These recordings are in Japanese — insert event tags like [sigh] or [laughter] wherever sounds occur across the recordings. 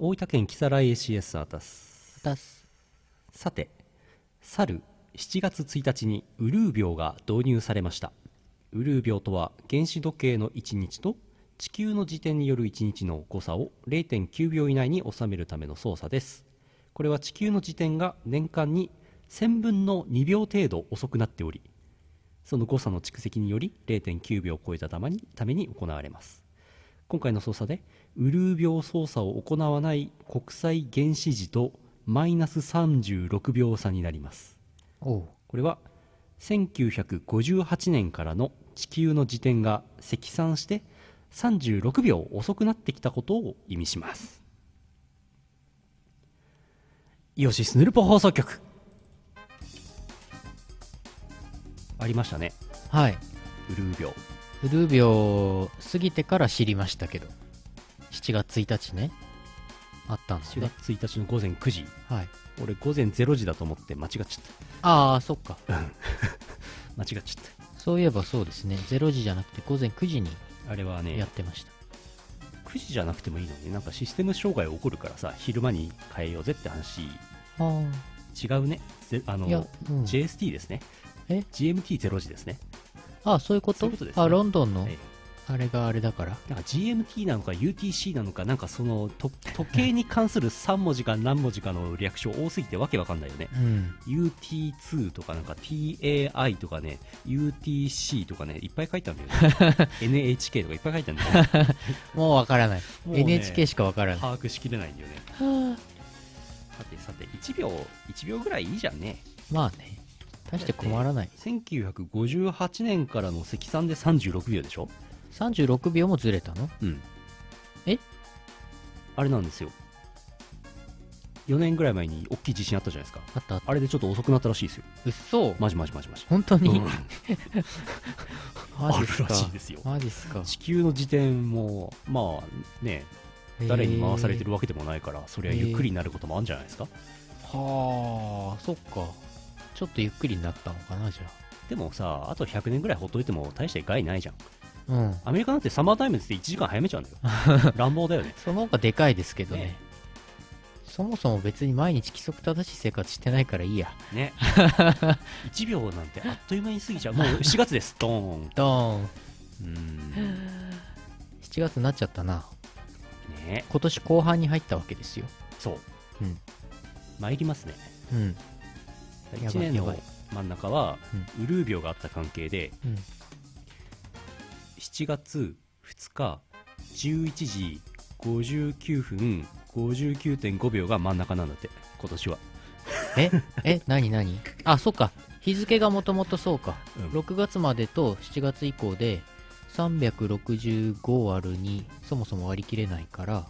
大分県木更井 ACS アタスだす。さて去る7月1日にウルー病が導入されました。ウルー病とは原子時計の1日と地球の自転による1日の誤差を0.9秒以内に収めるための操作です。これは地球の自転が年間に1000分の2秒程度遅くなっておりその誤差の蓄積により0.9秒を超えたためにために行われます。今回の操作でウルー病操作を行わない国際原子時とマイナス36秒差になります。これは1958年からの地球の時点が積算して36秒遅くなってきたことを意味します。イオシスヌルポ放送局。ありましたね。はい。ウルー病。ウルー病過ぎてから知りましたけど7月1日ね。あったんです4ね月1日の午前9時。はい。俺午前0時だと思って間違っちゃっああそっか。た [laughs] 間違っちゃっそういえばそうですね。0時じゃなくて午前9時にたあれはねやってました。9時じゃなくてもいいのになんかシステム障害起こるからさ昼間に変えようぜって話。あ違うね。ぜあのいやうん。JST ですね。え？GMT0 時ですね。ああそういうこと？そういうことですね。あロンドンの？はいあれがあれだから。なんか GMT なのか UTC なのかなんかそのと時計に関する3文字か何文字かの略称多すぎてわけわかんないよね。うん。UT2 とかなんか TAI とかね UTC とかねいっぱい書いてあるんだよね。[laughs] NHK とかいっぱい書いてあるんだよね。[laughs] もうわからない。ね NHK しかわからない。把握しきれないんだよね。さてさて1秒1秒ぐらいいいじゃんね。まあね。大して困らない。1958年からの積算で36秒でしょ？36秒もずれたの？うん。え？あれなんですよ。4年ぐらい前に大きい地震あったじゃないですか。あったあった。あれでちょっと遅くなったらしいですよ。うっそマジマジマジマジ。本当に、うん。[laughs] マジっすか。あるらしいですよ。マジっすか。地球の時点もまあね誰に回されてるわけでもないからそりゃゆっくりになることもあるんじゃないですか？はあそっか。ちょっとゆっくりになったのかなじゃでもさあと100年ぐらいほっといても大して害ないじゃん。あうん。アメリカなんてサマータイムズで1時間早めちゃうんだよ。[laughs] 乱暴だよね。その方がでかいですけどね。ね。そもそも別に毎日規則正しい生活してないからいいや。ね。1秒なんてあっという間に過ぎちゃう。[laughs] もう4月です。ドーン。ドーン。うーん。7月になっちゃったな。ね。今年後半に入ったわけですよ。そう。うん。参りますね。うん。やばい1年の真ん中はウルー病があった関係でうん7月2日11時59分59.5秒が真ん中なんだって今年は。ええ何何？あそっか。日付がもともとそうか、うん。6月までと7月以降で365割る2そもそも割り切れないから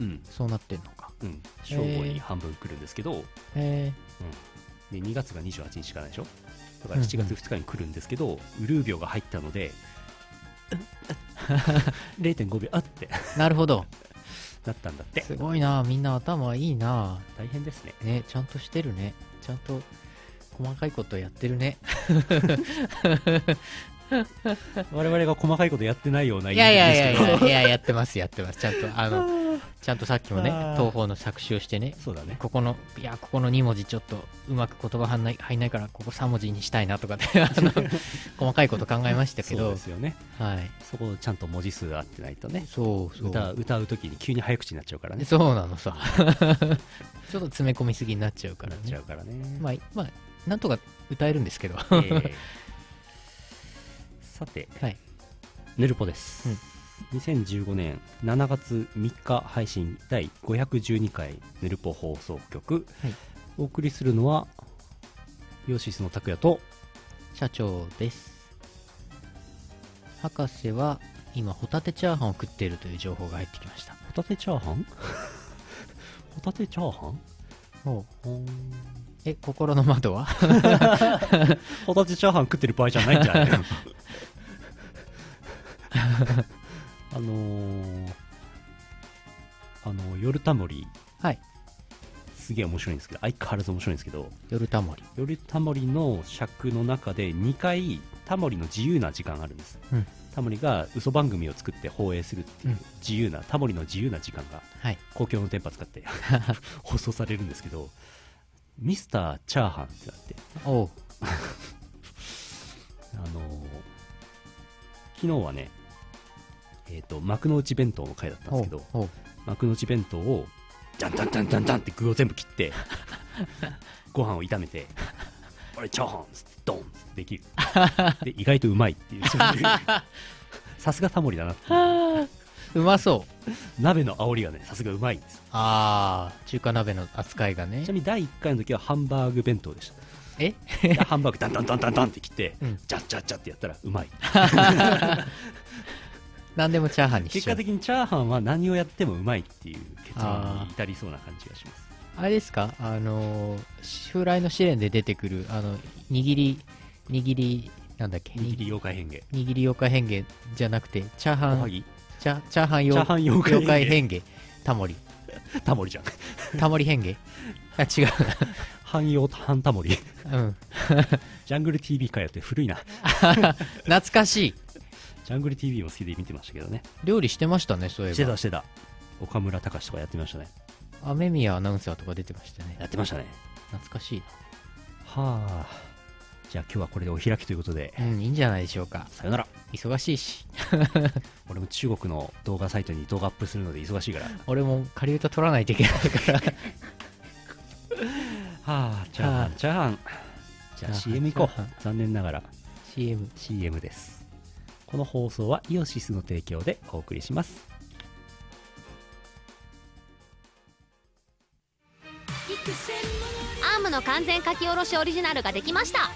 うん。そうなってんのか。うん。正午に半分来るんですけど、へで2月が28日しかないでしょ？だから7月2日に来るんですけど、ウルー病が入ったので [laughs] 0.5秒あって。えなるほど。なったんだって。すごいな。みんな頭いいな。大変ですね。ねちゃんとしてるね。ちゃんと細かいことやってるね [laughs] 我々が細かいことやってないようないいやいやいやいやいややってますやってます。ちゃんとあの [laughs] ちゃんとさっきもね東宝の作詞をしてねそうだね。ここのいやここの2文字ちょっとうまく言葉入んない入んないからここ3文字にしたいなとか [laughs] で細かいこと考えましたけそうどですよね。はい。そこちゃんと文字数合ってないとね。そうそう。歌歌う時に急に早口になっちゃうからね。そうなのさ。ちょっと詰め込みすぎになっちゃうからなっちゃねうからね、まあまあなんとか歌えるんですけど。えーさてはい。ヌルポです、2015年7月3日配信第512回ヌルポ放送局、はい。お送りするのはヨシスの拓也と社長です。博士は今ホタテチャーハンを食っているという情報が入ってきました。ホタテチャーハン？[laughs] ホタテチャーハン？おほー。んえ心の窓は？[laughs] ホタテチャーハン食ってる場合じゃないんじゃないの？あのー、あの夜タモリ。はい。すげえ面白いんですけど相変わらず面白いんですけど。夜タモリ。夜タモリの尺の中で2回タモリの自由な時間があるんです、うん。タモリが嘘番組を作って放映するっていううん。自由な、タモリの自由な時間がはい。公共の電波使って [laughs] 放送されるんですけどミスターチャーハンってなって。おう。[laughs] あのー昨日はねえっ、と幕の内弁当の回だったんですけど幕の内弁当をジャンジャンジャンジャンジャンって具を全部切って [laughs] ご飯を炒めて「あれチャーハン」っつってドンってできる。で意外とうまいっていう [laughs] さすがタモリだなっていう。うまそう。鍋の煽りがねさすがうまいんですよ。ああ中華鍋の扱いがね。ちなみに第1回の時はハンバーグ弁当でした。え？でハンバーグダンダンダンダンダンって切って、うん。ジャッジャッジャってやったらうまい [laughs] 何でもチャーハンにし結果的にチャーハンは何をやってもうまいっていう結論に至りそうな感じがします。あれですか？あのー襲来の試練で出てくるあの握り握りなんだっけ？握り妖怪変化。握り妖怪変化じゃなくてチャーハンチャチャーハン妖怪妖怪変変化。タモリ。化 [laughs] タモリじゃん。タモリ変化？あ違汎用半タモリ。ううん。ジャングル TV かよって古いな。[laughs] 懐かしいジャングル TV も好きで見てましたけどね。料理してましたねそういえば。してたしてた。岡村隆史とかやってましたね。雨宮アナウンサーとか出てましたね。やってましたね。懐かしいはあ。じゃあ今日はこれでお開きということで。うんいいんじゃないでしょうか。さよなら。忙しいし。[laughs] 俺も中国の動画サイトに動画アップするので忙しいから。は俺も仮歌取らないといけないから。[laughs] あチャーハはあンチャーハン。じゃあ CM 行こう。残念ながら。CM CM ですこの放送はイオシスの提供でお送りします。アームの完全書き下ろしオリジナルができました。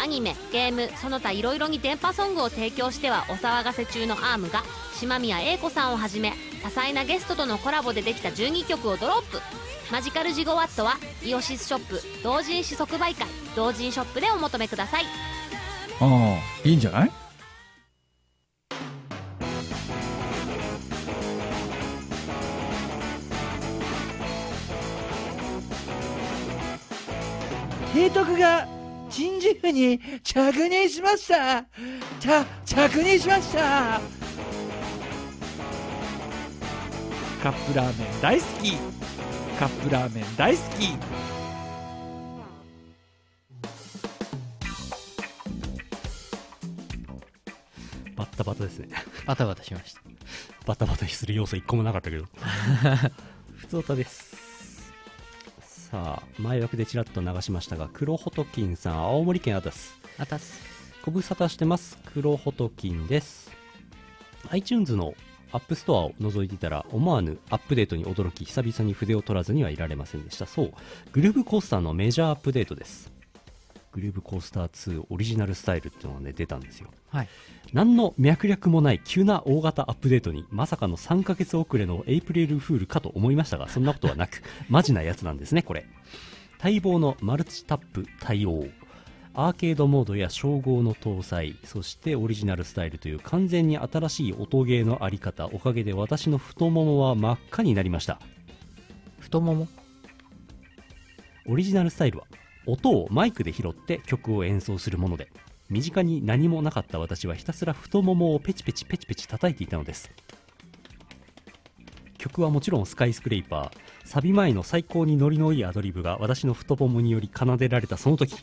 アニメゲームその他いろいろに電波ソングを提供してはお騒がせ中のアームが島宮英子さんをはじめ多彩なゲストとのコラボでできた12曲をドロップ。マジカルジゴワットはイオシスショップ同人誌即売会同人ショップでお求めください。ああいいんじゃない？提督が人事府に着任しました。着着任しました。カップラーメン大好き。カップラーメン大好き。バッタバタですね。バタバタしました。バタバタする要素一個もなかったけど。[laughs] 普通歌ですさあ前枠でちらっと流しましたが黒ホトキンさん青森県アタス。あたすご無沙汰してます。黒ホトキンです。iTunes の App Store を覗いていたら思わぬアップデートに驚き久々に筆を取らずにはいられませんでした。そう。 Groove Coaster のメジャーアップデートです Groove Coaster 2 Original Style っていうのがね出たんですよ。はい。何の脈略もない急な大型アップデートにまさかの3ヶ月遅れのエイプリルフールかと思いましたがそんなことはなく [laughs] マジなやつなんですねこれ。待望のマルチタップ対応。アーケードモードや称号の搭載そしてオリジナルスタイルという完全に新しい音ゲーのあり方おかげで私の太ももは真っ赤になりました。太もも？オリジナルスタイルは音をマイクで拾って曲を演奏するもので身近に何もなかった私はひたすら太ももをペチペチペチペチ叩いていたのです。曲はもちろんスカイスクレイパーサビ前の最高にノリのいいアドリブが私の太ももにより奏でられたその時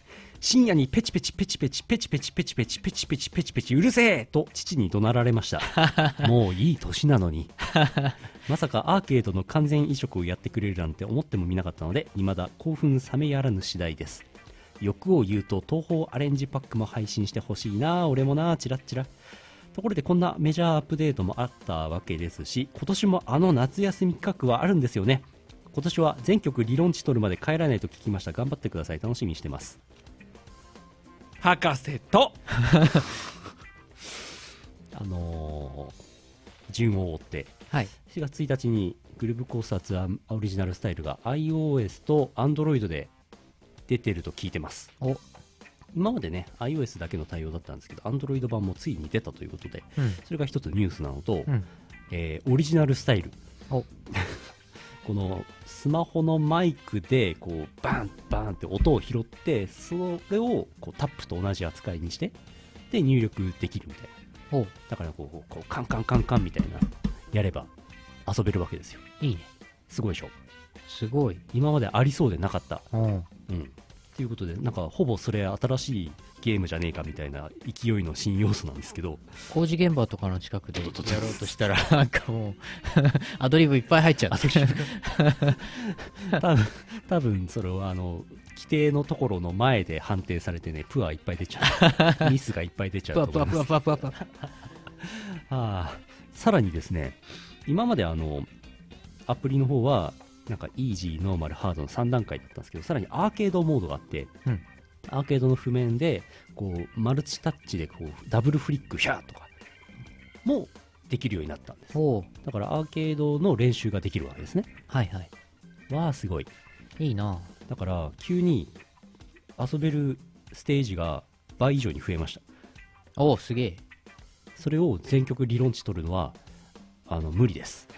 深夜にペチペチペチペチペチペチペチペチペチペチペチペチうるせえと父に怒鳴られましたもういい年なのにまさかアーケードの完全移植をやってくれるなんて思ってもみなかったので未だ興奮冷めやらぬ次第です欲を言うと東宝アレンジパックも配信してほしいな俺もなチラッチラところでこんなメジャーアップデートもあったわけですし今年もあの夏休み企画はあるんですよね今年は全曲理論値取るまで帰らないと聞きました頑張ってください楽しみにしてます博士と。[laughs] あのー順を追って。はい。4月1日にグルーブコースターツアーオリジナルスタイルが iOS と Android で出てると聞いてます。お。今までね iOS だけの対応だったんですけど Android 版もついに出たということでうん。それが一つニュースなのと、うん。えーオリジナルスタイル。お [laughs] このスマホのマイクでこうバンバンって音を拾ってそれをこうタップと同じ扱いにしてで入力できるみたいな。だからこうこうカンカンカンカンみたいなやれば遊べるわけですよ。いいね。すごいでしょ？すごい。今までありそうでなかった。うん。うん。ということでなんかほぼそれ新しいゲームじゃねえかみたいな勢いの新要素なんですけど。工事現場とかの近くでやろうとしたら [laughs] なんかもう [laughs] アドリブいっぱい入っちゃう。多分多分それは [laughs] あの規定のところの前で判定されてねプアいっぱい出ちゃう。ミスがいっぱい出ちゃうと思います。ワプワプワプワプワあーさらにですね今まであのアプリの方はなんかイージーノーマルハードの3段階だったんですけどさらにアーケードモードがあって、うんアーケードの譜面でこうマルチタッチでこうダブルフリックヒャーとかもできるようになったんです。だからアーケードの練習ができるわけですね。はいはい。わあすごい。いいな。だから急に遊べるステージが倍以上に増えました。おうすげえ。それを全曲理論値取るのはあの無理です。[laughs]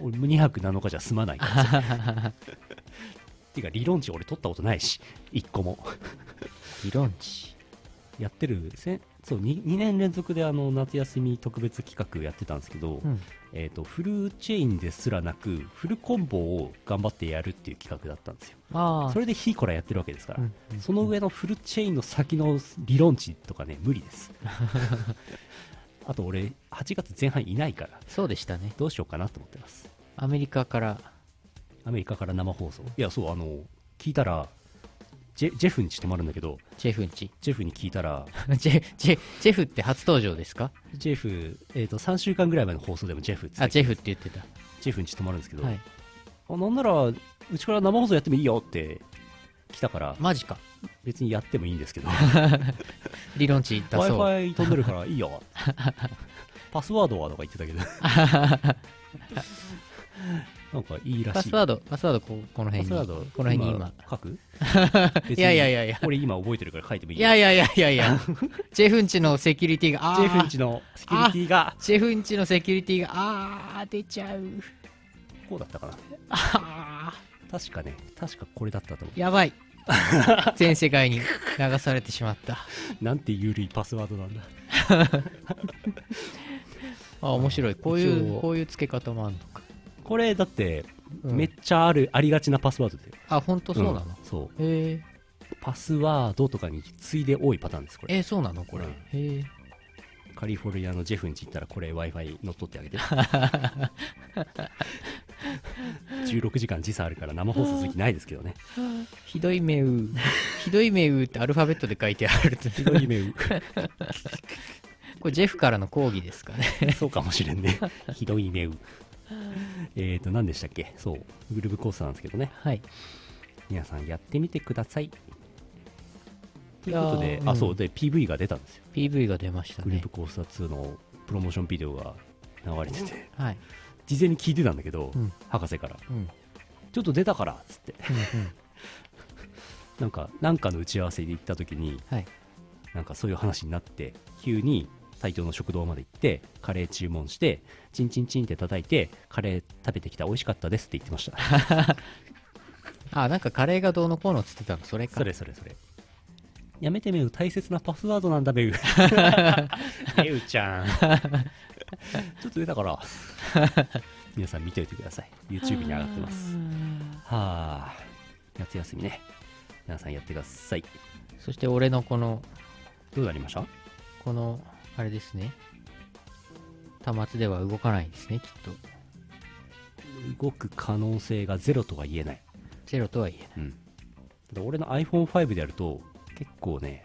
俺2泊7日じゃ済まないから [laughs] ていうか理論値俺取ったことないし1個も。理論値？やってる。せそう 2, 2年連続であの夏休み特別企画やってたんですけど、うん。えー、とフルチェインですらなくフルコンボを頑張ってやるっていう企画だったんですよ。それでヒーコラやってるわけですから、うん。うん。その上のフルチェインの先の理論値とかね無理です。[laughs] あと俺8月前半いないからそうでしたね。どうしようかなと思ってます。アメリカからアメリカから生放送。いやそうあの聞いたらジェジェフにち泊まるんだけどジェフんち？ジェフに聞いたら [laughs] ジェジェジェフって初登場ですか？ジェフ、えー、と3週間ぐらい前の放送でもジェフってあジェフって言ってた。ジェフにち泊まるんですけど、はい。あなんならうちから生放送やってもいいよって来たからマジか。別にやってもいいんですけど。[laughs] 理論値出 w i そ f う i 飛んでるから [laughs] いいよ。パスワードはとか言ってたけど [laughs] なんかいいらしい。パスワードパスワードここの辺に。パスワードこの辺に今書く？[laughs] いやいやいやいや。俺今覚えてるから書いてもいいいやいやいやいやいや。[laughs] ジェフんちのセキュリティがあー。ジェフンチのセキュリティが。ジェフんちのセキュリティがあー出ちゃう。こうだったかな。あ確かね。確かこれだったと思ーやばい。全世界に流されてしまった。うなんて緩いパスワードなんだ。あ面白い。こうい一う応。こういう付け方もあるのか、これだってうん。めっちゃある、ありがちなパスワードであ本当そうなの、そう。へえ。パスワードとかに次いで多いパターンですこれ。えー、そうなのこれ、うん。へえ。カリフォルニアのジェフンチ行ったらこれ w i f i 乗っ取ってあげて16 [laughs] 時間時差あるから生放送する気ないですけどね。ひどい目うひどい目うってアルファベットで書いてあるって。ひどい夢う。[laughs] これジェフからの抗議ですかね。そうかもしれんね。ひどい夢う [laughs] えーと何でしたっけ？そうグルーブコースなんですけどね。はい。皆さんやってみてください。ということで、あそうで PV が出たんですよ。PV が出ましたね。グループコースター2のプロモーションビデオが流れててはい。事前に聞いてたんだけど、うん。博士からちょっと出たからっつって。うん [laughs] なんかなんかの打ち合わせで行った時にはい。なんかそういう話になって急に隊長の食堂まで行ってカレー注文してチンチンチンって叩いてカレー食べてきた美味しかったですって言ってました。[laughs] あなんかカレーがどうのこうのっつってたの？それか。それそれそれ。やめてめう大切なパスワードなんだめう。[laughs] めうちゃん。ちょっと出たから。皆さん見ておいてください。YouTube に上がってます。はあ。夏休みね。皆さんやってください。そして俺のこのどうなりました？このあれですね。端末では動かないですねきっと。動く可能性がゼロとは言えない。ゼロとは言えない。うん。ただ俺の iPhone5 でやると結構ね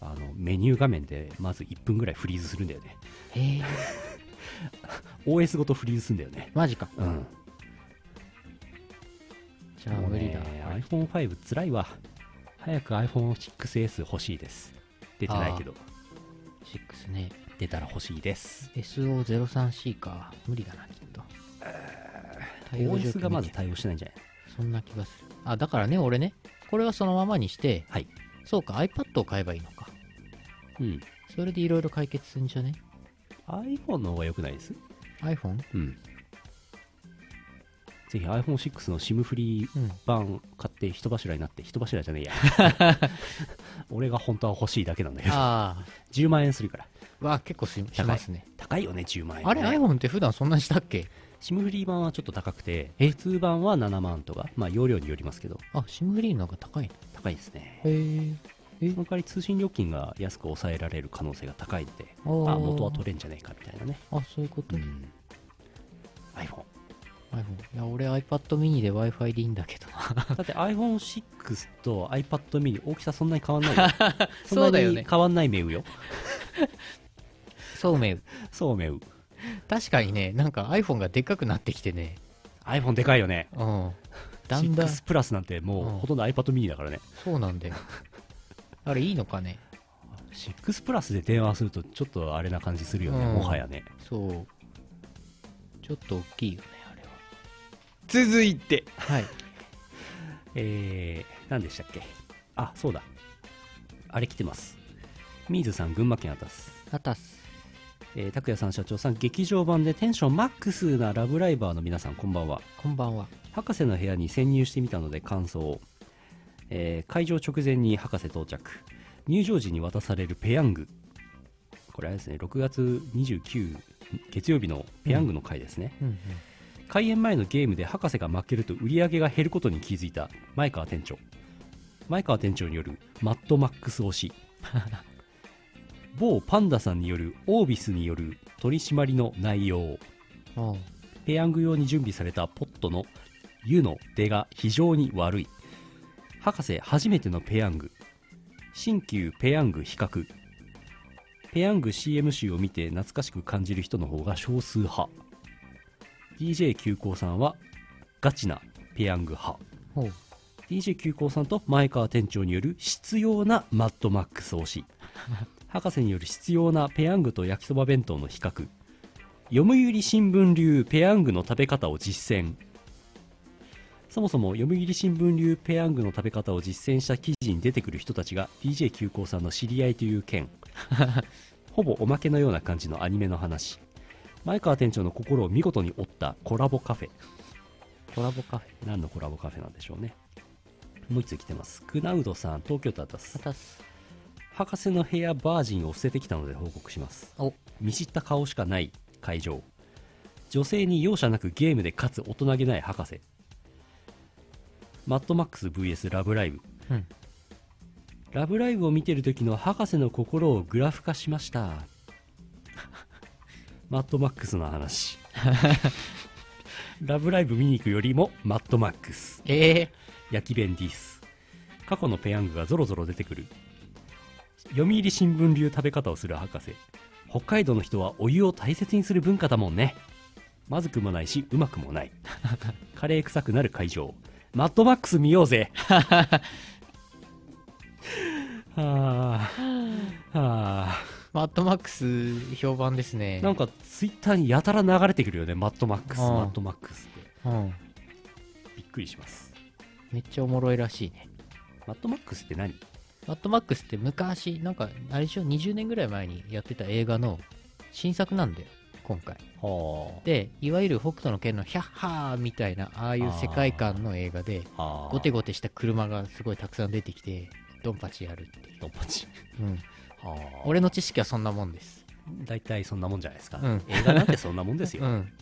あのメニュー画面でまず1分ぐらいフリーズするんだよね。へえ。[laughs] OS ごとフリーズするんだよね。マジか。うん。じゃあ無理だ、ね iPhone5 つらいわ。早く iPhone6S 欲しいです。出てないけど6ね。出たら欲しいです。SO03C か。無理だなきっと。対応状 OS がまず対応してないんじゃない？そんな気がする。あだからね俺ね。これはそのままにして。はい。そうか iPad を買えばいいのか。うん。それでいろいろ解決するんじゃね？iPhone の方が良くないです？iPhone? うんぜひ iPhone6 の SIM フリーうん。版買って人柱になって人柱じゃねえや。[laughs] 俺が本当は欲しいだけなんだけど。あ10万円するから。あわあ結構ししますね。高いよね10万円、ね、あれ iPhone って普段そんなにしたっけ？SIM フリー版はちょっと高くてえ？普通版は7万とかまあ容量によりますけど。あ SIM フリーの方が高いの？高いですね。へえ？その代わり通信料金が安く抑えられる可能性が高いのであ元は取れんじゃねえかみたいなね。あそういうこと、うん。iPhone iPhone いや俺 iPad mini で Wi-Fi でいいんだけどな。[laughs] だって iPhone6 と iPad mini 大きさそんなに変わんないよ。[laughs] そうだよね。変わんないメウよ。[laughs] そうめう。そうメウ確かにねなんか iPhone がでっかくなってきてね。iPhone でかいよね。うん。だんだん。6プラスなんてもううん。ほとんど iPad mini だからね。そうなんだよ。あれいいのかね？6プラスで電話するとちょっとあれな感じするよね、うん。もはやね。そう。ちょっと大きいよね続いて。はい。えー、何でしたっけ？あそうだ。あれ来てます。ミーズさん群馬県あたすあたすえー拓也さん社長さん劇場版でテンションマックスなラブライバーの皆さんこんばんは。こんばんは。博士の部屋に潜入してみたので感想。を、えー会場直前に博士到着。入場時に渡されるペヤング。これあれですね6月29月曜日のペヤングの回ですね、うんうん開演前のゲームで博士が負けると売り上げが減ることに気づいた前川店長。前川店長によるマッドマックス推し。某パンダさんによるオービスによる取り締まりの内容。ペヤング用に準備されたポットの湯の出が非常に悪い。博士初めてのペヤング。新旧ペヤング比較。ペヤング CM 集を見て懐かしく感じる人の方が少数派。DJ 急行さんはガチなペヤング派。DJ 急行さんと前川店長による必要なマッドマックス推し。[laughs] 博士による必要なペヤングと焼きそば弁当の比較。読売新聞流ペヤングの食べ方を実践。そもそも読売新聞流ペヤングの食べ方を実践した記事に出てくる人たちが DJ 急行さんの知り合いという件。[laughs] ほぼおまけのような感じのアニメの話前川店長の心を見事に折ったコラボカフェ。コラボカフェ。何のコラボカフェなんでしょうね。もう一つ来てます。クナウドさん。東京都あたあす。たす。博士の部屋バージンを捨ててきたので報告します。お。見知った顔しかない会場。女性に容赦なくゲームで勝つ大人げない博士。マッドマックス VS ラブライブ。うん。ラブライブを見てる時の博士の心をグラフ化しましたマッドマックスの話。[laughs] ラブライブ見に行くよりもマッドマックス。ええ。焼き弁ディス過去のペヤングがゾロゾロ出てくる。読売新聞流食べ方をする博士。北海道の人はお湯を大切にする文化だもんね。まずくもないしうまくもない。[laughs] カレー臭くなる会場。マッドマックス見ようぜ。[laughs] はあ。はあマッドマックス評判ですね。なんかツイッターにやたら流れてくるよね。マッドマックスうん。マッドマックスって。うん。びっくりします。めっちゃおもろいらしいね。マッドマックスって何？マッドマックスって昔なんかあれでしょ？20年ぐらい前にやってた映画の新作なんだよ今回。はでいわゆる北斗の拳のヒャッハーみたいなああいう世界観の映画であ。ゴテゴテした車がすごいたくさん出てきてドンパチやるってドンパチ。うん、はあ俺の知識はそんなもんです。大体そんなもんじゃないですか、うん。映画なんてそんなもんですよ、[laughs] うん。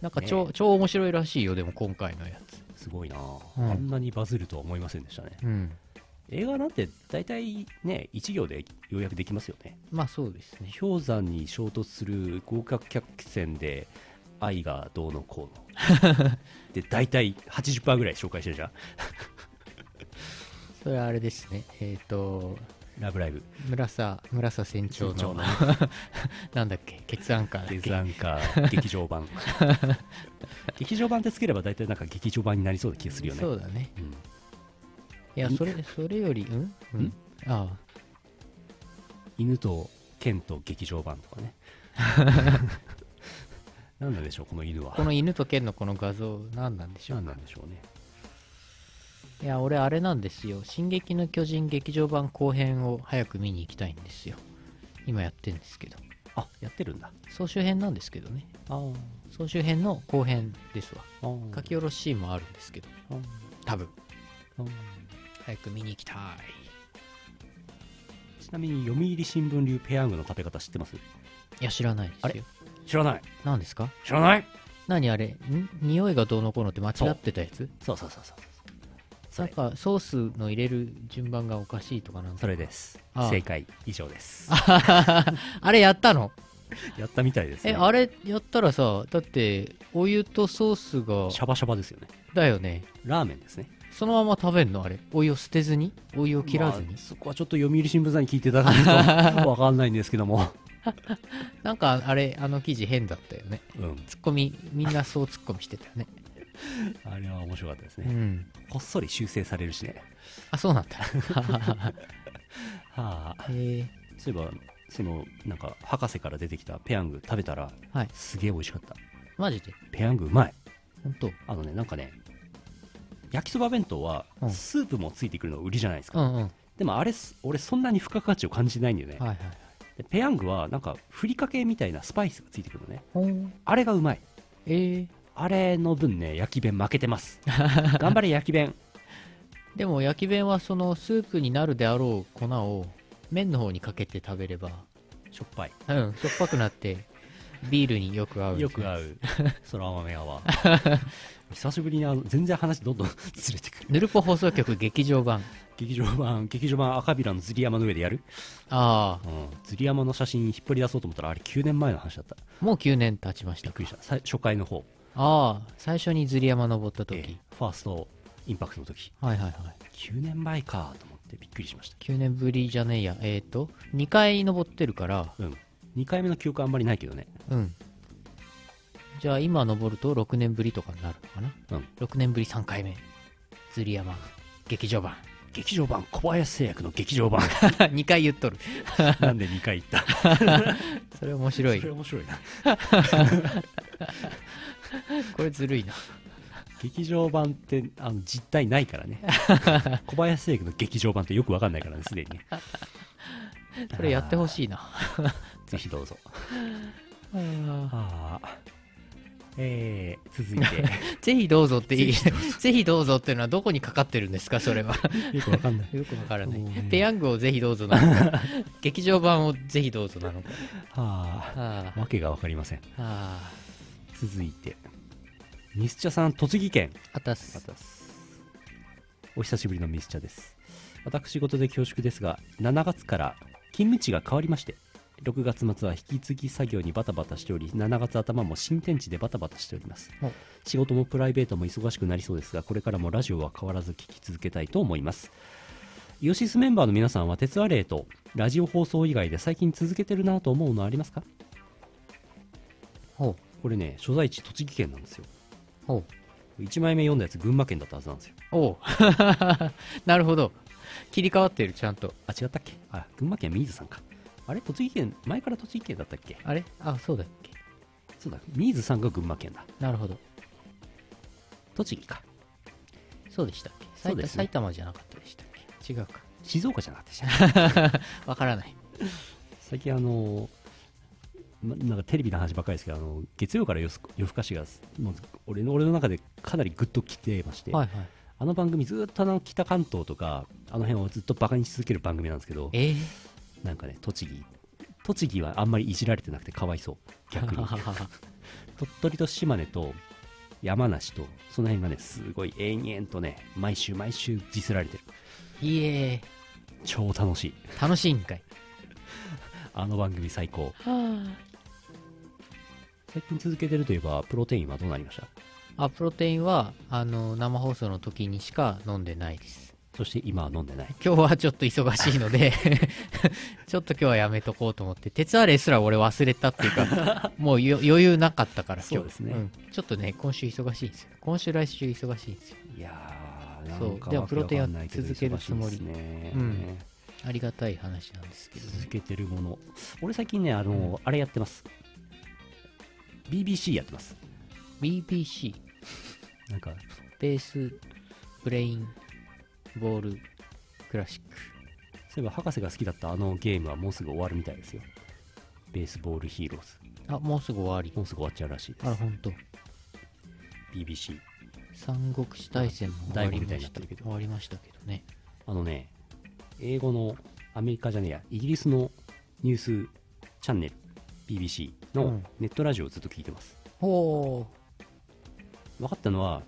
なんか超,、超面白いらしいよでも今回のやつ。すごいな、うん。あんなにバズるとは思いませんでしたね。うん。映画なんて大体ね1行で要約できますよね。まあそうですね。氷山に衝突する合格客船で愛がどうのこうの。[laughs] で大体80%ぐらい紹介してるじゃん。それはあれですね。えっ、とラブライブ。村佐村佐船長の船長の。[laughs] なんだっけ？血案かデザンカー劇場版。[laughs] 劇場版ってつければ大体なんか劇場版になりそうな気がするよね。そうだね。うん。いやそれそれよりうん？うん？ん？ああ。犬と剣と劇場版とかね。何 [laughs] なんでしょうこの犬は。この犬と剣のこの画像何なんでしょう何なんでしょうねいや俺あれなんですよ「進撃の巨人劇場版後編」を早く見に行きたいんですよ。今やってるんですけど。あやってるんだ。総集編なんですけどね。ああ。総集編の後編ですわ。書き下ろしシーンもあるんですけど。多分。早く見に行きたい。ちなみに読売新聞流ペヤングの食べ方知ってます？いや知らないあれですよ。知らない。何ですか？知らない？何あれ？ん？匂いがどうのこうのって間違ってたやつ？そうそうそうそう。そなんれ。かソースの入れる順番がおかしいとかなんか。それです。ああ。正解以上です。[laughs] あれやったの？やったみたいです、ね、えあれやったらさだってお湯とソースがシャバシャバですよね。だよね。ラーメンですね。そのまま食べんの？あれ。お湯を捨てずに？お湯を切らずに、まあそこはちょっと読売新聞さんに聞いていただかないと [laughs] わかんないんですけども。なんかあれあの記事変だったよね。うん。ツッコミみんなそうツッコミしてたよねあれは面白かったですね、うん。こっそり修正されるしね。あそうなんだ。[laughs] はあ。そういえばそのなんか博士から出てきたペヤング食べたら、はい。すげえ美味しかった。マジで？ペヤングうまい。本当あのねなんかね焼きそば弁当はうん。スープもついてくるの売りじゃないですか、うんうん。はいでもあれす俺そんなに付加価値を感じないんだよね、はいでペヤングはなんかふりかけみたいなスパイスがついてくるのね。あれがうまい。え。ー、あれの分ね焼き弁負けてます。[laughs] 頑張れ焼き弁。でも焼き弁はそのスープになるであろう粉を麺の方にかけて食べればしょっぱい。うんしょっぱくなってビールによく合うよく合う。[laughs] そら豆泡久しぶりにあの全然話どんどんずれてくる。ヌルポ放送局劇場版。劇場版劇場版赤ビラのズリ山の上でやる、ああ。うん、ズリ山の写真引っ張り出そうと思ったらあれ9年前の話だった。もう9年経ちましたびっくりした。さ初回の方、ああ最初にズリ山登った時、えーファーストインパクトの時。はいはいはい。9年前かと思ってびっくりしました。9年ぶりじゃねえや。えっ、ー、と2回登ってるから。うん。2回目の記憶あんまりないけどね。うん。じゃあ今登ると6年ぶりとかになるのかな。うん。6年ぶり3回目。ズリ山劇場版。劇場版小林製薬の劇場版。[laughs] 2回言っとる。なんで2回言った？[laughs] それ面白い。それ面白いな [laughs] これずるいな。劇場版ってあの実体ないからね。[laughs] 小林製薬の劇場版ってよくわかんないからねすでにね。これやってほしいな。[laughs] ぜひどうぞ。[laughs] あはあえー、続いて。ぜひどうぞっていい。ぜひどうぞ。っていうのはどこにかかってるんですかそれは。よくわかんない。よくわからない。ペヤングをぜひどうぞなのか。劇場版をぜひどうぞなのか。はあ。あ。わけがわかりません。ああ。続いてミスチャさん栃木県。あたす。お久しぶりのミスチャです。私事で恐縮ですが7月から勤務地が変わりまして6月末は引き継ぎ作業にバタバタしており7月頭も新天地でバタバタしております。お仕事もプライベートも忙しくなりそうですがこれからもラジオは変わらず聞き続けたいと思います。イオシスメンバーの皆さんは鉄アレイとラジオ放送以外で最近続けてるなと思うのありますか？ほこれね所在地栃木県なんですよ1枚目読んだやつ群馬県だったはずなんですよ。おう。[laughs] なるほど。切り替わってるちゃんと。あ違ったっけ？あ群馬県水さんか。あれ？栃木県前から栃木県だったっけ？あれ？あそうだっけ。そうだ。水さんが群馬県だ。なるほど。栃木か。そうでしたっけ？埼ね。埼玉じゃなかったでしたっけ？違うか。静岡じゃなかったでした [laughs] わからない。最近あのまなんかテレビの話ばっかりですけどあの月曜から夜更かしがもう俺の俺の中でかなりグッときてまして、はいはい。あの番組ずっとあの北関東とかあの辺をずっとバカにし続ける番組なんですけどえなんかね栃木栃木はあんまりいじられてなくてかわいそう逆に。[laughs] 鳥取と島根と山梨とその辺がねすごい延々とね毎週毎週ディスられてる。ー、いえ。超楽しい。楽しいんかい。[laughs] あの番組最高 [laughs] 最近続けてるといえばプロテインはどうなりました？あプロテインはあの生放送の時にしか飲んでないです。そして今は飲んでない。今日はちょっと忙しいので [laughs] ちょっと今日はやめとこうと思って鉄アレイすら俺忘れたっていうか [laughs] もうよ余裕なかったから今日。そうですね。ん。ちょっとね今週忙しいんですよ。今週来週忙しいんですよ。いやーそう。でもプロテインは続けるつもり。ね、うん。ありがたい話なんですけどね。続けてるもの。俺最近ねあの、あれやってます BBC やってます。BBC なんか。ベースブレインボールクラシック。そういえば博士が好きだったあのゲームはもうすぐ終わるみたいですよ。ベースボールヒーローズ。あ、もうすぐ終わり。もうすぐ終わっちゃうらしいであら、すほんと。BBC 三国志大戦も終わりま大悟みたいになしたけど。終わりましたけどね。あのね英語のアメリカじゃねえや。イギリスのニュースチャンネル BBC のうんネットラジオをずっと聞いてます、ほ分かったのは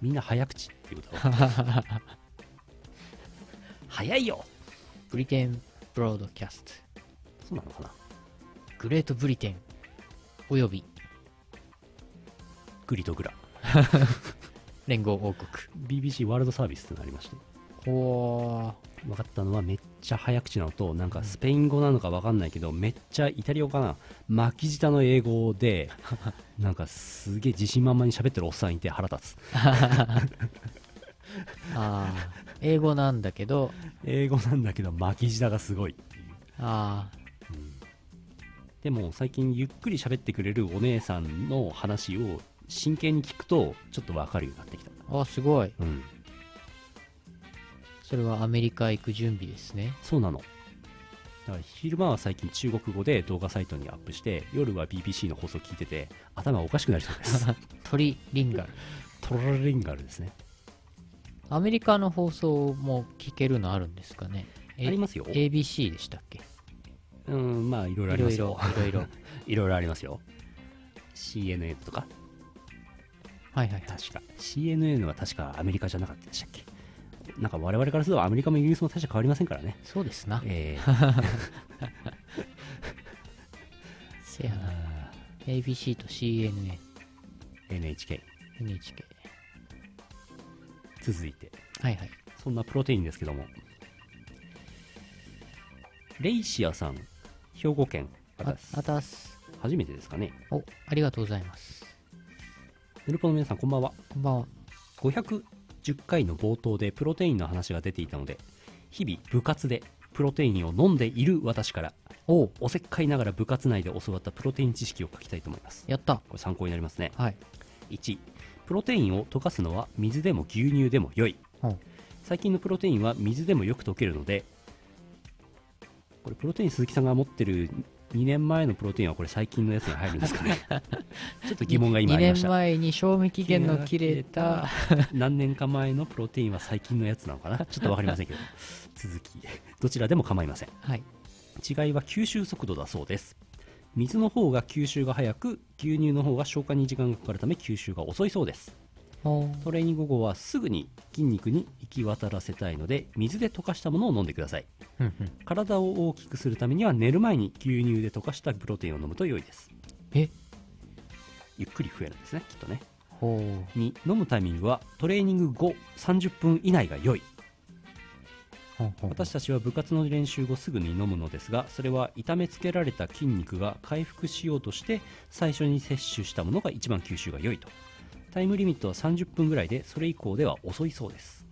みんな早口っていうことだ [laughs] 早いよー。ブリテンブロードキャスト。そうなのかなグレートブリテン。およびグリとグラ [laughs] 連合王国。BBC ワールドサービスってのがありまして。分かったのはめっちゃ早口なのとなんかスペイン語なのか分かんないけどめっちゃイタリア語かな。巻き舌の英語で [laughs] なんかすげえ自信満々に喋ってるおっさんいて腹立つ。[laughs] あー。英語なんだけど、英語なんだけど巻き舌がすごいっていう。あでも最近ゆっくり喋ってくれるお姉さんの話を真剣に聞くとちょっと分かるようになってきた。ー。あ、すごい。うんそれはアメリカ行く準備ですね。そうなの。だから昼間は最近中国語で動画サイトにアップして夜は BBC の放送聞いてて頭おかしくなりそうです。[laughs] トリリンガル。トロリンガルですね。アメリカの放送も聞けるのあるんですかね？えありますよ。ABC でしたっけ？うんまあいろいろありますよ、いろいろ。いろいろ。[laughs] ありますよ。CNN とか？はいはいはい。確か。CNN は確かアメリカじゃなかったでしたっけ？なんか我々からするとアメリカもイギリスも大して変わりませんからねそうですな。えー [laughs] せやな。ABC と CNN、NHK。続いてはいはい。そんなプロテインですけどもレイシアさん兵庫県あたす。初めてですかねお、ありがとうございます。ヌルポの皆さんこんばんはこんばんは。510回の冒頭でプロテインの話が出ていたので日々部活でプロテインを飲んでいる私からおおせっかいながら部活内で教わったプロテイン知識を書きたいと思いますやった。これ参考になりますねはい。1プロテインを溶かすのは水でも牛乳でも良いうん最近のプロテインは水でもよく溶けるのでこれプロテイン鈴木さんが持ってる2年前のプロテインはこれ最近のやつに入るんですかね。ちょっと疑問が今あり2年ました。前に賞味期限の切れた、何年か前のプロテインは最近のやつなのかな？[laughs] ちょっと分かりませんけど。続き。どちらでも構いません。はい。違いは吸収速度だそうです。水の方が吸収が早く牛乳の方が消化に時間がかかるため吸収が遅いそうです。おトレーニング後はすぐに筋肉に行き渡らせたいので水で溶かしたものを飲んでください。体を大きくするためには寝る前に牛乳で溶かしたプロテインを飲むと良いです。え？ゆっくり増えるんですねきっとね。ほう。2飲むタイミングはトレーニング後30分以内が良い。私たちは部活の練習後すぐに飲むのですがそれは痛めつけられた筋肉が回復しようとして最初に摂取したものが一番吸収が良いとタイムリミットは30分ぐらいでそれ以降では遅いそうです。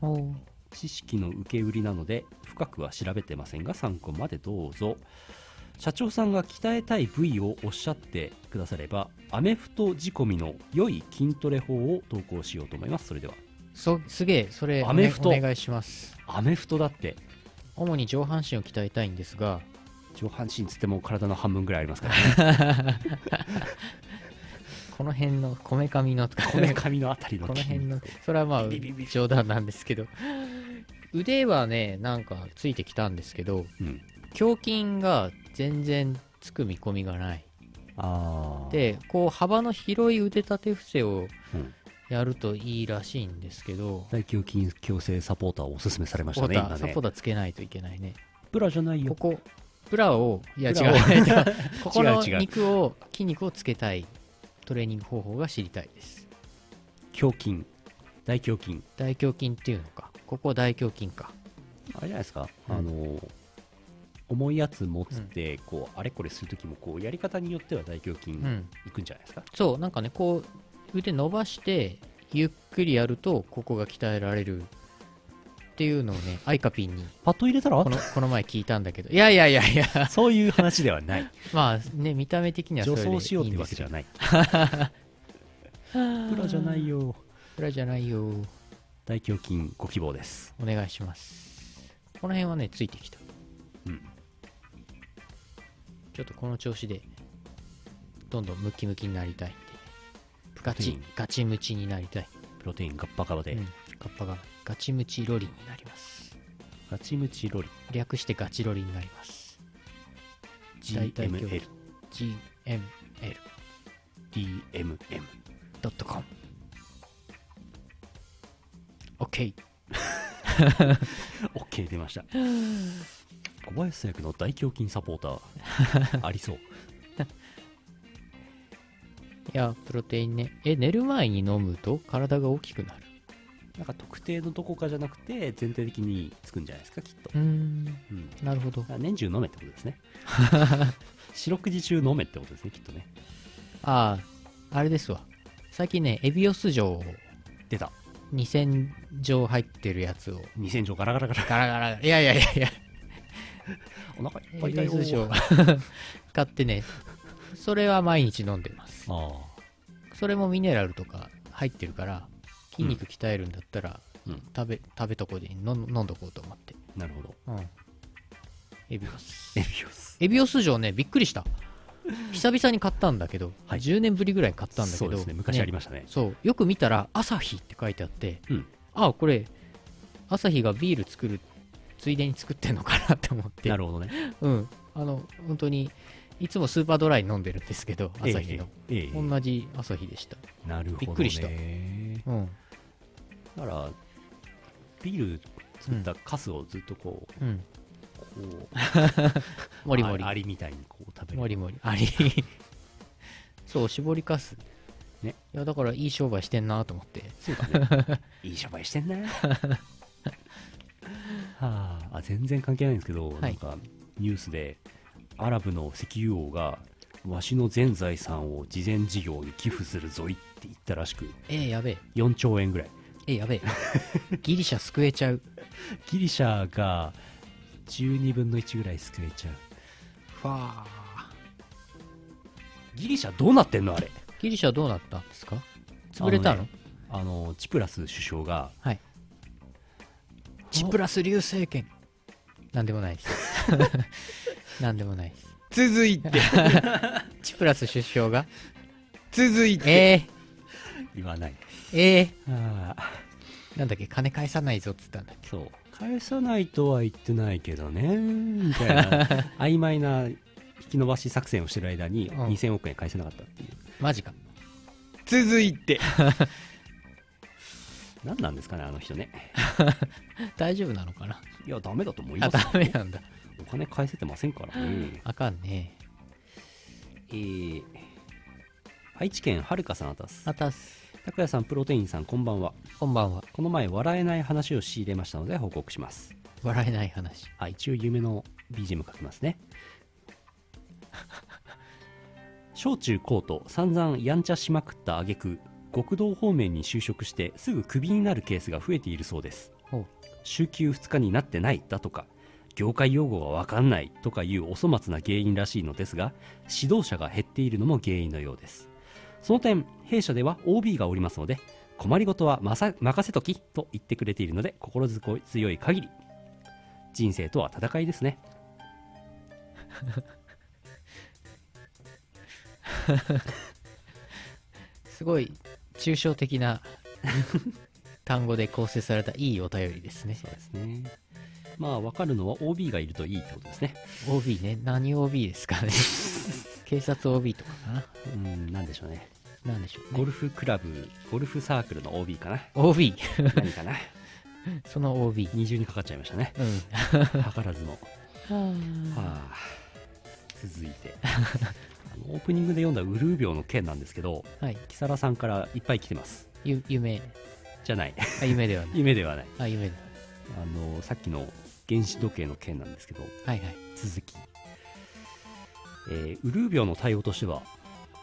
知識の受け売りなので深くは調べてませんが参考までどうぞ。社長さんが鍛えたい部位をおっしゃってくださればアメフト仕込みの良い筋トレ法を投稿しようと思います。それでは。そ、すげえ、それ、アメフト。お願いします。アメフトだって。主に上半身を鍛えたいんですが、上半身つっても体の半分ぐらいありますからね [laughs] この辺のこめかみのとか [laughs] こめかみのあたりのこの辺のそれはまあ冗談なんですけど。腕はねなんかついてきたんですけどうん。胸筋が全然つく見込みがない。でこう幅の広い腕立て伏せをうん。やるといいらしいんですけど。大胸筋矯正サポーターをおすすめされましたね今ね。サポーターつけないといけないね。ブラじゃないよ。ここブラをいや違う [laughs] ここの肉を筋肉をつけたいトレーニング方法が知りたいです。胸筋。大胸筋。大胸筋っていうのか。ここ大胸筋か。あれじゃないですか、うん。あの重いやつ持つってこう、あれこれするときもこうやり方によっては大胸筋いうん。くんじゃないですか、そう。なんかねこう腕伸ばしてゆっくりやるとここが鍛えられるっていうのをねアイカピンにパッと入れたら？このこの前聞いたんだけど。いやいやいやいや。[laughs] そういう話ではない。まあね見た目的にはそ女れでいいん装しようってわけじゃない。[laughs] ブラじゃないよ。ブラじゃないよ。大胸筋ご希望です。お願いします。この辺はねついてきた。うん。ちょっとこの調子でどんどんムキムキになりたいんで。ガチガチムチになりたい、プロテインガッパガバで、うん、カッパがガチムチロリになります。ガチムチロリ。略してガチロリになります。GML gml.com DMM OK OK 出ました。小林製薬の大胸筋サポーター。[laughs] ありそう。いやプロテインね。え寝る前に飲むと体が大きくなる？定のどこかじゃなくて全体的につくんじゃないですかきっと、うーん。うん、なるほど。あ年中飲めってことですね。[laughs] 四六時中飲めってことですねきっとね。あああれですわ。最近ねエビオス錠出た。2000錠入ってるやつを。2000錠ガラガラガラ。ガラガラいやいやいやいや。お腹いっエぱいだよビオス錠 [laughs] 買ってねそれは毎日飲んでます。あそれもミネラルとか入ってるから筋肉鍛えるんだったら、うん食べ食べとこで飲ん飲んどこうと思って。あなるほど。うん。エビオス。エビオス。エビオス錠ねびっくりした。久々に買ったんだけど、はい。10年ぶりぐらい買ったんだけど。そうですね昔ありましたね。そう。よく見たら「朝日」って書いてあって、うん。あこれ朝日がビール作るついでに作ってんのかなって思って。なるほどね。うん。あの本当にいつもスーパードライ飲んでるんですけど朝日の、ええええ。同じ朝日でした。なるほど、ね、びっくりした。だうん。からビール作ったカスをずっとこう、うん。こう [laughs] もりもり。あアリみたいにこう食べる。もりもり。あり。[laughs] そう絞りかすね。いやだからいい商売してんなと思って。そうだね。[laughs] いい商売してんな。はあ。あ全然関係ないんですけど、い。なんかニュースでアラブの石油王がわしの全財産を慈善事業に寄付するぞいって言ったらしくえー、やべえ。4兆円ぐらいえー、やべえ。[laughs] ギリシャ救えちゃう。ギリシャが12分の1ぐらい救えちゃう。ファーギリシャどうなってんのあれ？ギリシャどうなったんですか？潰れたの？あのねあのチプラス首相がはい。チプラス流政権なんでもないです。[laughs] なんでもないです。続いて。[laughs] チプラス首相が？続いて。え言わないー、えあなんだっけ金返さないぞっつったんだっけ？そう。返さないとは言ってないけどね。みたいな。[laughs] 曖昧な引き延ばし作戦をしてる間にうん。2000億円返せなかったっていう。マジか。続いて。[laughs] 何なんですかねあの人ね。[laughs] 大丈夫なのかな？いやダメだと思いあますよ。ダメなんだ。お金返せてませんからね。あかんね。えー、愛知県はるかさんあたす。あたす拓也さんプロテインさんこんばんは。こんばんは。この前笑えない話を仕入れましたので報告します。笑えない話。あ一応夢の BGM 書きますね。[laughs] 小中高と散々やんちゃしまくった挙句極道方面に就職してすぐクビになるケースが増えているそうです。週休2日になってないだとか業界用語がわかんないとかいうお粗末な原因らしいのですが指導者が減っているのも原因のようですその点弊社では OB がおりますので困りごとは任せときと言ってくれているので心強い限り人生とは戦いですね。[laughs] すごい抽象的な単語で構成されたいいお便りですね。そうですねまあ分かるのは OB がいるといいってことですね。OB ね。何 OB ですかね。[laughs] 警察 OB とかかな。うんなんでしょうね。なんでしょうね。ゴルフクラブゴルフサークルの OB かな。OB 何かな。[laughs] その OB 二重にかかっちゃいましたね。うん。図らずも。はあ、続いて。オープニングで読んだウルー病の件なんですけどはい。木更さんからいっぱい来てます。ゆ夢。じゃない。あ夢ではない。[laughs] 夢ではない。あ夢であのさっきの原子時計の件なんですけどはいはい。続き、えーウルー病の対応としては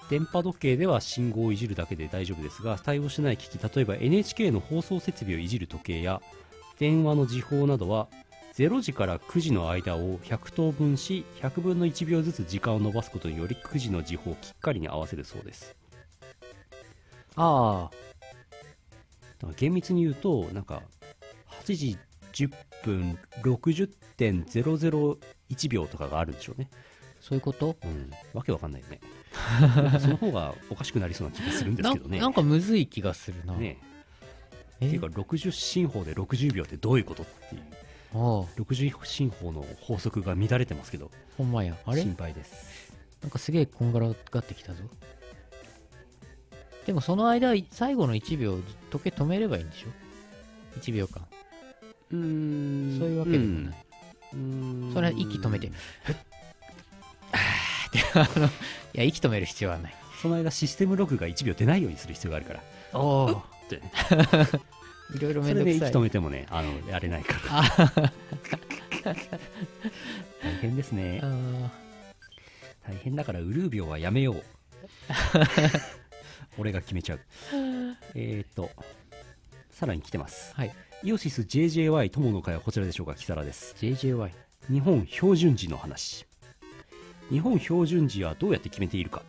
電波時計では信号をいじるだけで大丈夫ですが対応してない機器例えば NHK の放送設備をいじる時計や電話の時報などは0時から9時の間を100等分し100分の1秒ずつ時間を延ばすことにより9時の時報をきっかりに合わせるそうです。ああ厳密に言うとなんか8時10分60.001秒とかがあるんでしょうね。そういうこと？うん、わけわかんないよね。[laughs] その方がおかしくなりそうな気がするんですなけどね。なんかむずい気がするな。ねえ。っていうか60進法で60秒ってどういうことっていう。ああ、60進法の法則が乱れてますけど。ほんまや。あれ？心配です。なんかすげえこんがらがってきたぞ。でもその間、最後の1秒、時計止めればいいんでしょ ?1 秒間。うーん。そういうわけでもない。うーん。それは息止めて、ふっ、あーって、あの、いや、息止める必要はない。その間システムログが1秒出ないようにする必要があるから。おお。って。ね [laughs] いろいろめそれで息んどくさい。止めてもねあのやれないから。[laughs] 大変ですね。あ大変だからウルー病はやめよう。[laughs] 俺が決めちゃう。えー、っとさらに来てます。ーはい。イオシス JJY 友の会はこちらでしょうか？キサラです。JJY。日本標準時の話。日本標準時はどうやって決めているか？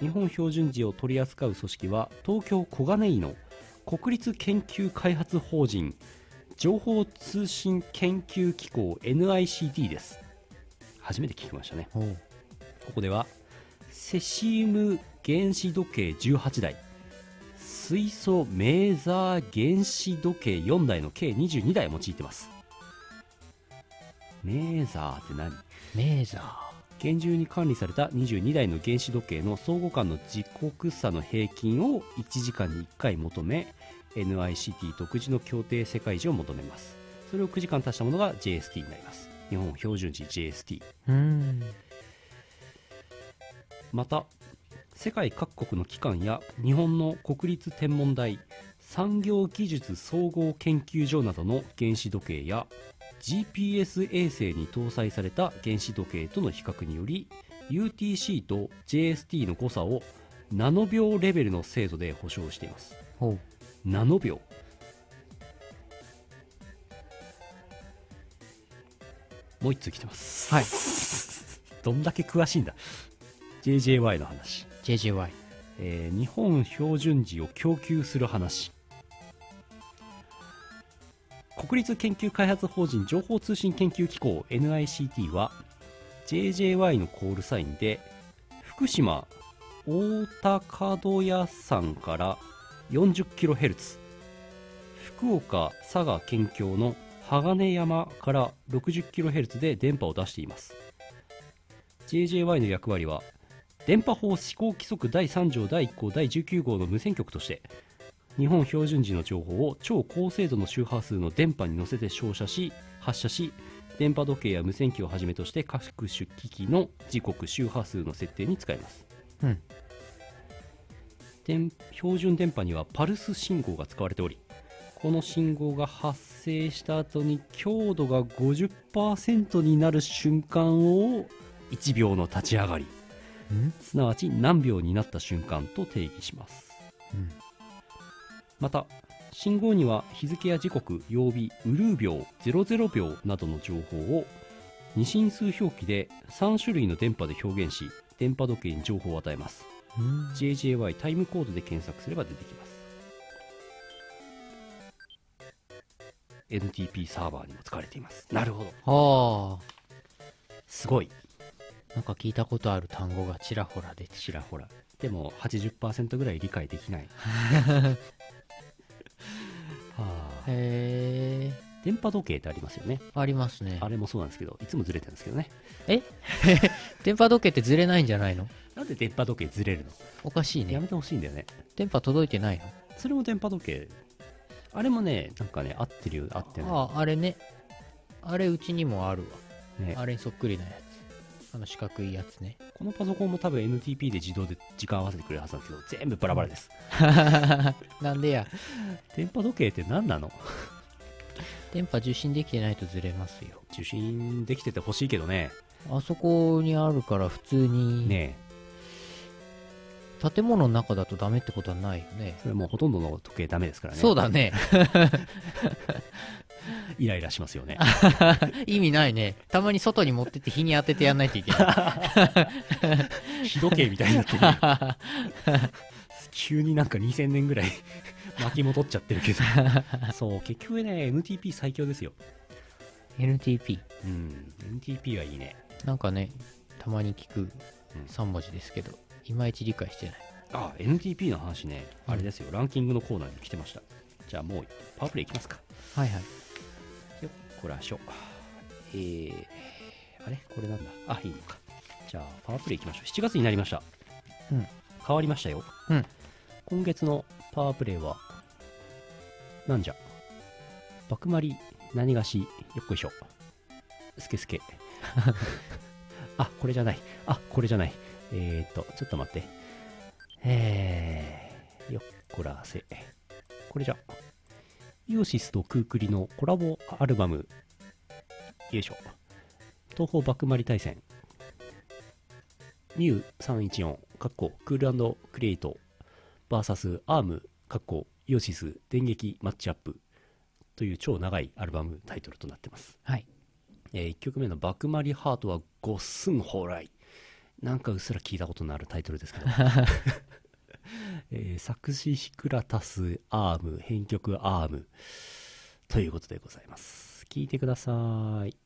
日本標準時を取り扱う組織は東京小金井の国立研究開発法人情報通信研究機構 NICT です。初めて聞きましたね。ここではセシウム原子時計18台水素メーザー原子時計4台の計22台を用いてます。メーザーって何？メーザー。厳重に管理された22台の原子時計の相互間の時刻差の平均を1時間に1回求め NICT 独自の協定世界時を求めます。それを9時間足したものが JST になります。日本標準時 JST うーん。また世界各国の機関や日本の国立天文台産業技術総合研究所などの原子時計や GPS 衛星に搭載された原子時計との比較により UTC と JST の誤差をナノ秒レベルの精度で保証しています。ナノ秒。もう一通来てます。はい。[laughs] どんだけ詳しいんだ。JJY の話 JJY。えー日本標準時を供給する話国立研究開発法人情報通信研究機構 NICT は JJY のコールサインで福島大高戸屋山から 40kHz 福岡佐賀県境の鋼山から 60kHz で電波を出しています JJY の役割は電波法施行規則第3条第1項第19号の無線局として日本標準時の情報を超高精度の周波数の電波に乗せて照射し発射し電波時計や無線機をはじめとして各種機器の時刻周波数の設定に使えます、うん。電標準電波にはパルス信号が使われておりこの信号が発生した後に強度が50%になる瞬間を1秒の立ち上がり。んすなわち何秒になった瞬間と定義します、うん。また信号には日付や時刻曜日ウルー秒00秒などの情報を二進数表記で3種類の電波で表現し電波時計に情報を与えます。うん。JJY タイムコードで検索すれば出てきます。NTP サーバーにも使われています。なるほど。はすごい。あ。なんか聞いたことある単語がちらほら出てちらほら。でも80%ぐらい理解できない。[laughs] はあ。へえ。電波時計ってありますよね。ありますね。あ。れもそうなんですけどいつもずれてるんですけどね。え？[laughs] 電波時計ってずれないんじゃないの？なんで電波時計ずれるの？おかしいね。やめてほしいんだよね。電波届いてないの？それも電波時計。あれもねなんかね合ってるよ合ってない。ああ、あれね。あれうちにもあるね。わ。あれにそっくりなやつ。あの四角いやつね。このパソコンも多分 NTP で自動で時間合わせてくれるはずなんですけど全部バラバラです [laughs] なんでや。電波時計って何なの？電波受信できてないとずれますよ。受信できててほしいけどねあそこにあるから普通に、ね建物の中だとダメってことはないよね。それもうほとんどの時計ダメですからねそうだね。[laughs] イライラしますよね [laughs] 意味ないね。たまに外に持ってって日に当ててやんないといけない。日時計みたいになってる急になんか2000年ぐらい [laughs] 巻き戻っちゃってるけどそう結局ね NTP 最強ですよ NTP。うん NTP はいいねなんかね、たまに聞く3文字ですけど、いまいち理解してない。あ NTP の話ね、うんあれですよランキングのコーナーに来てましたじゃあもうパワープレイいきますかはいはい。これ足をえー、あれ？これなんだ？あいいのか。じゃあパワープレイいきましょう。7月になりました。うん。変わりましたよ。うん。今月のパワープレイはなんじゃ？爆まり何がしよっこいしょ。スケスケ。[laughs] あこれじゃない。あこれじゃない。えーっとちょっと待って。えー、よっこらせ。これじゃイオシスとクークリのコラボアルバム。よいしょ。東方バックマリ対戦。ミュー314かっこクールクリエイト VS アームかっこイオシス電撃マッチアップという超長いアルバムタイトルとなってます。はい。え1曲目の「バクマリハート」は「ゴッスンホーライ」なんかうっすら聞いたことのあるタイトルですけど、[laughs] えー作詞ヒクラタスアーム編曲アームということでございます。聞いてください。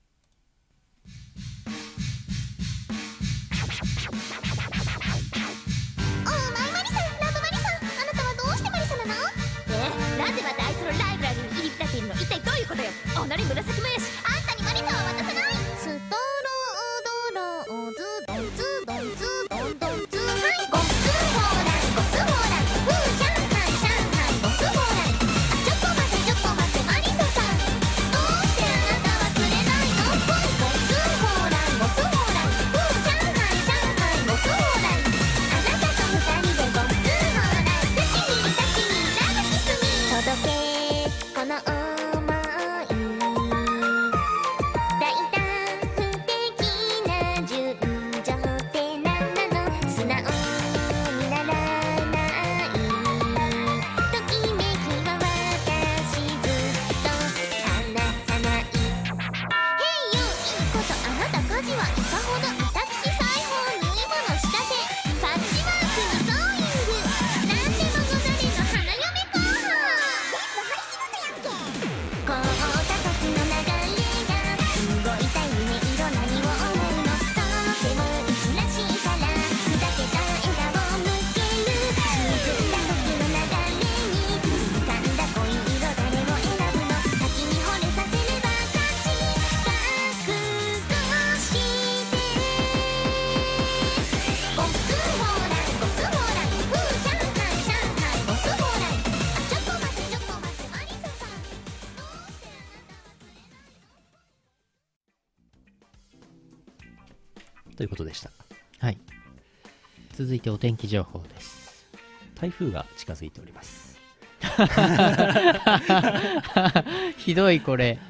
続いてお天気情報です。台風が近づいております [laughs] ひどいこれ。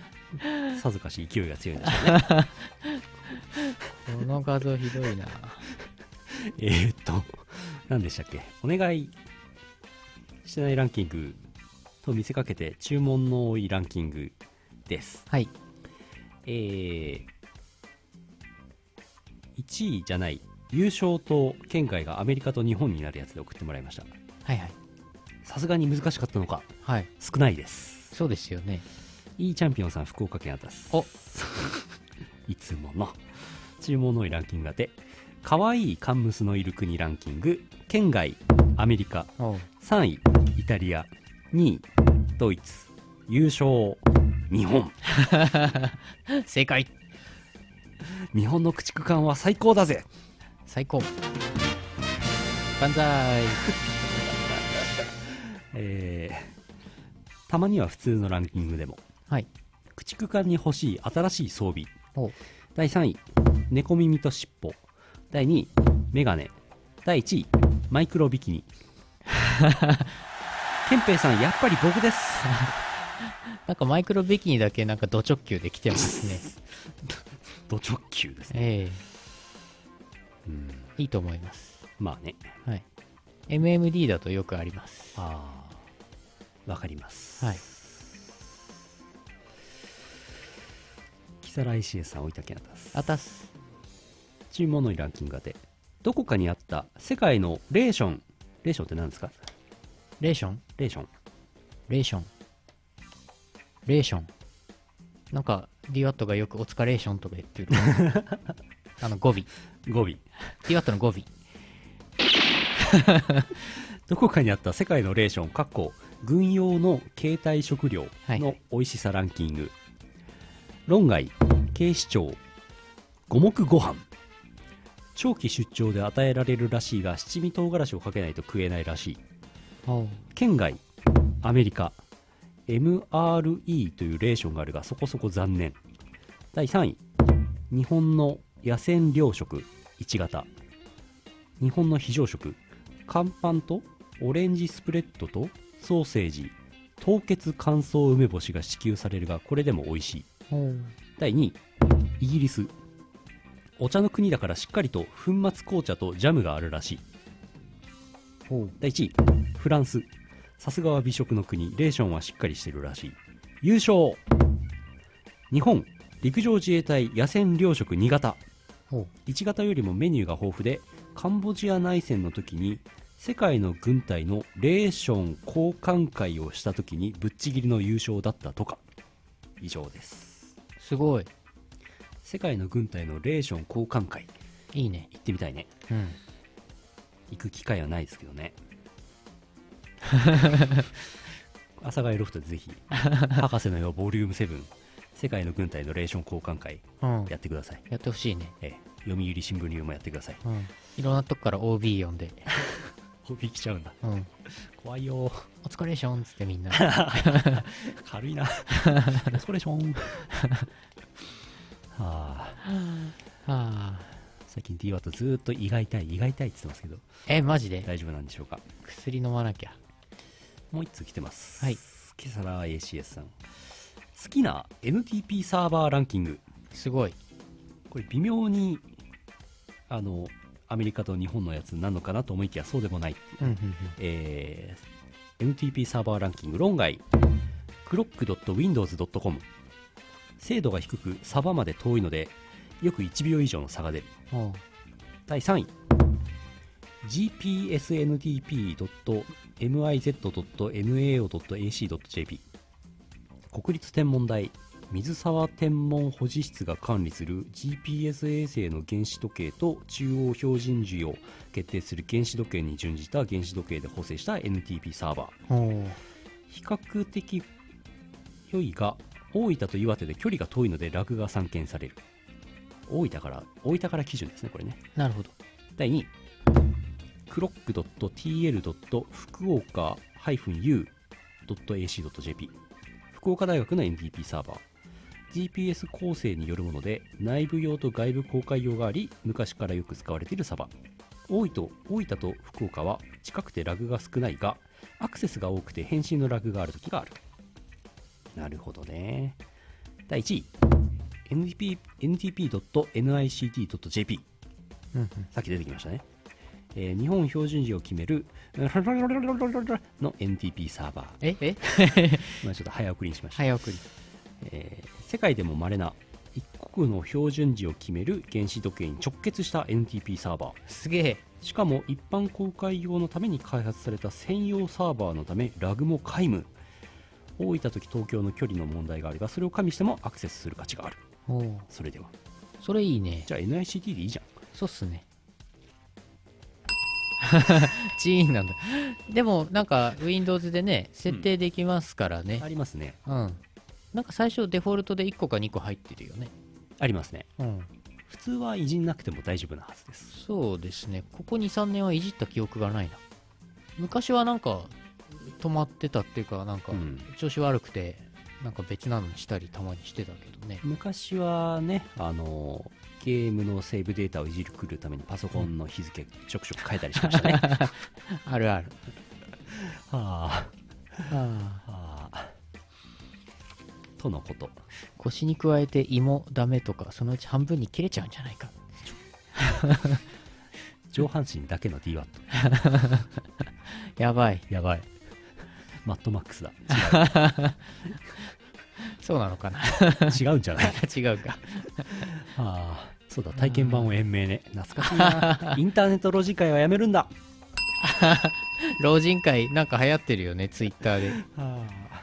さぞかし勢いが強いんでしょうね [laughs] この画像ひどいな。[laughs] えーっと何でしたっけ？お願いしてないランキングと見せかけて注文の多いランキングですはい。えー、1位じゃない優勝と県外がアメリカと日本になるやつで送ってもらいました。はいはい。さすがに難しかったのかはい。少ないです。そうですよね。いいチャンピオンさん福岡県あたす。お。[laughs] いつもの。注文の多いランキングがで可愛いカンムスのいる国ランキング県外アメリカおう。3位イタリア2位ドイツ優勝日本。[laughs] 正解。日本の駆逐艦は最高だぜ最高。万歳。[laughs] えー、たまには普通のランキングでも。はい。駆逐艦に欲しい新しい装備。第3位猫耳と尻尾。第2位メガネ。第1位マイクロビキニ。ケンペイさんやっぱり僕です。[laughs] なんかマイクロビキニだけなんかド直球で来てますね。[laughs] ド直球ですね。ええうんいいと思います。まあねはい。MMD だとよくあります。ああわかりますはい。木更井シエさん置いたけなたすあたす。注文のいランキングがでどこかにあった世界のレーションレーションって何ですか？レーション？レーションレーション。レーション。なんか、DWAT がよくお疲れーションとか言ってる。[laughs] あの語尾。語尾 DWAT の語尾。[laughs] どこかにあった世界のレーション、かっこ軍用の携帯食料の美味しさランキング。論外、警視庁、五目ご飯。長期出張で与えられるらしいが、七味唐辛子をかけないと食えないらしい。県外、アメリカ、MRE というレーションがあるが、そこそこ残念。第3位、日本の野戦糧食1型。日本の非常食、乾パンとオレンジスプレッドとソーセージ、凍結乾燥梅干しが支給されるが、これでも美味しい。第2位、イギリス。お茶の国だからしっかりと粉末紅茶とジャムがあるらしい。第1位、フランス。さすがは美食の国、レーションはしっかりしてるらしい。優勝日本、陸上自衛隊野戦糧食2型。おう1型よりもメニューが豊富で、カンボジア内戦の時に、世界の軍隊のレーション交換会をした時にぶっちぎりの優勝だったとか。以上です。すごい。世界の軍隊のレーション交換会、いいね。行ってみたいね。うん。行く機会はないですけどね [laughs] 阿佐ヶ谷ロフトでぜひ博士のよボリューム7世界の軍隊のレーション交換会うん。やってください、やってほしいね。ええ読売新聞流もやってくださいうん。いろんなとこから OB 呼んで。[laughs] 帯来ちゃうんだうん。怖いよお疲れしょんっつってみんな。[laughs] 軽いなそれしょんはあはあ。最近 DWAT ずーっと胃が痛い胃が痛いって言ってますけどえ、マジで？大丈夫なんでしょうか薬飲まなきゃ。もう一通来てますはい今朝ら ACS さん好きな NTP サーバーランキングすごい。これ微妙にあのアメリカと日本のやつなのかなと思いきやそうでもないっていう、うんうんうん。えー NTP サーバーランキング論外クロック .windows.com 精度が低くサバまで遠いのでよく1秒以上の差が出る。第3位。Gpsntp.miz.nao.ac.jp 国立天文台水沢天文保持室が管理する GPS 衛星の原子時計と中央標準時を決定する原子時計に準じた原子時計で補正した NTP サーバー比較的良いが大分と岩手で距離が遠いのでラグが散見される大分から大分から基準ですねこれねなるほど。第2位クロック .tl. 福岡 -u.ac.jp 福岡大学の NTP サーバー。GPS 構成によるもので内部用と外部公開用があり昔からよく使われているサーバー。大分と大分と福岡は近くてラグが少ないがアクセスが多くて返信のラグがある時がある。なるほどね。第1位。NTP NTP.NICT.jp うんうん。さっき出てきましたね。えー日本標準時を決めるの NTP サーバー。え？え？まあちょっと早送りにしました。早送り。えー世界でも稀な一国の標準時を決める原子時計に直結した NTP サーバー。すげえ。しかも一般公開用のために開発された専用サーバーのためラグも皆無。大分と東京の距離の問題があるが、それを加味してもアクセスする価値がある。それでは。それいいね。じゃあ NICT でいいじゃん。そうっすね。[laughs] チーンなんだ。でも、なんか、Windows でね、設定できますからね。ありますね。うん。なんか最初デフォルトで1個か2個入ってるよね。ありますね。うん。普通はいじんなくても大丈夫なはずです。そうですね。ここ2、3年はいじった記憶がないな。昔はなんか、止まってたっていうか、なんかう、ん調子悪くて、なんか別なのにしたりたまにしてたけどね。昔はね、あのゲームのセーブデータをいじくるためにパソコンの日付ちょくちょく変えたりしましたね。は [laughs] あるある。あ、あはあ、とのこと。腰に加えて胃もダメとか、そのうち半分に切れちゃうんじゃないか。上半身だけの DWAT。[laughs] やばい。やばい。マットマックスだ。[laughs] そうなのかな違う違うんじゃない？違うか。はあ、そうだ、体験版を延命ね。懐かしいな。[laughs] インターネットロジ会はやめるんだ。[laughs] 老人会なんか流行ってるよね、ツイッターで。は [laughs] あ、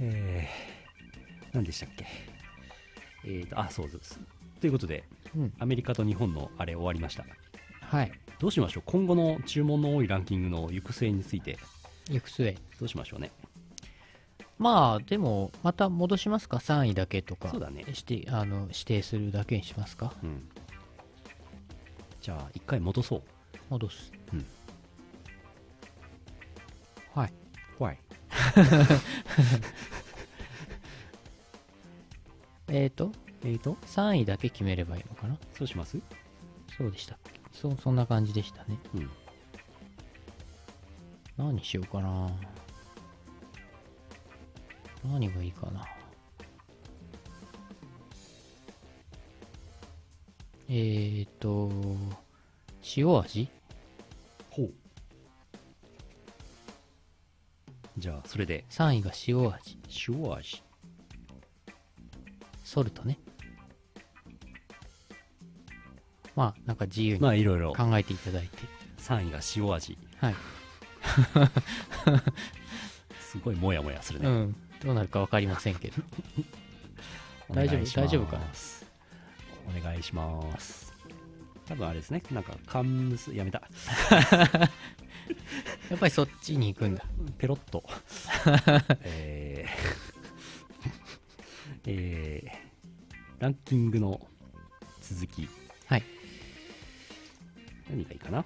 えー、何でしたっけ？えーと、あ、そうです。ということでうん。アメリカと日本のあれ終わりましたはい。どうしましょう？今後の注文の多いランキングの行く末について行く末。どうしましょうね？まあ、でも、また戻しますか ?3 位だけとか。そうだね。して、あの、指定するだけにしますか？うん。じゃあ一回戻そう。戻す。うん。はい。怖い。[laughs] えーと、えーと？3位だけ決めればいいのかな？そうします？そうでしたっけ？そ、そんな感じでしたね。うん。何にしようかな何がいいかなえーと、塩味？ほうじゃあそれで ?3 位が塩味。塩味ソルトね。まあ、なんか自由にまあいろいろ考えていただいて。3位が塩味はい。[laughs] すごいモヤモヤするね、うん。どうなるかわかりませんけど。[laughs] 大丈夫？大丈夫かな？お願いします。多分あれですね。なんかカンムスやめた。[laughs] やっぱりそっちに行くんだ。ペロッと。えー。えー。ランキングの続き。はい。何がいいかな？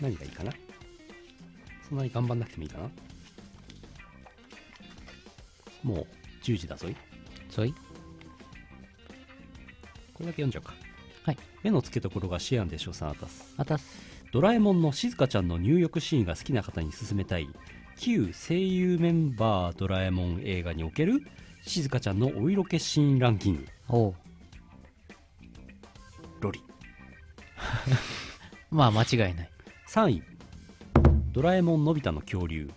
何がいいかな？そんなに頑張んなくてもいいかな？もう10時だぞい。そい。これだけ読んじゃうか。はい。目の付けどころがシアンでしょさあたす。あたす。ドラえもんのしずかちゃんの入浴シーンが好きな方に勧めたい。旧声優メンバードラえもん映画におけるしずかちゃんのお色気シーンランキング。おう。ロリ。[laughs] まあ、間違いない。3位。ドラえもんのび太の恐竜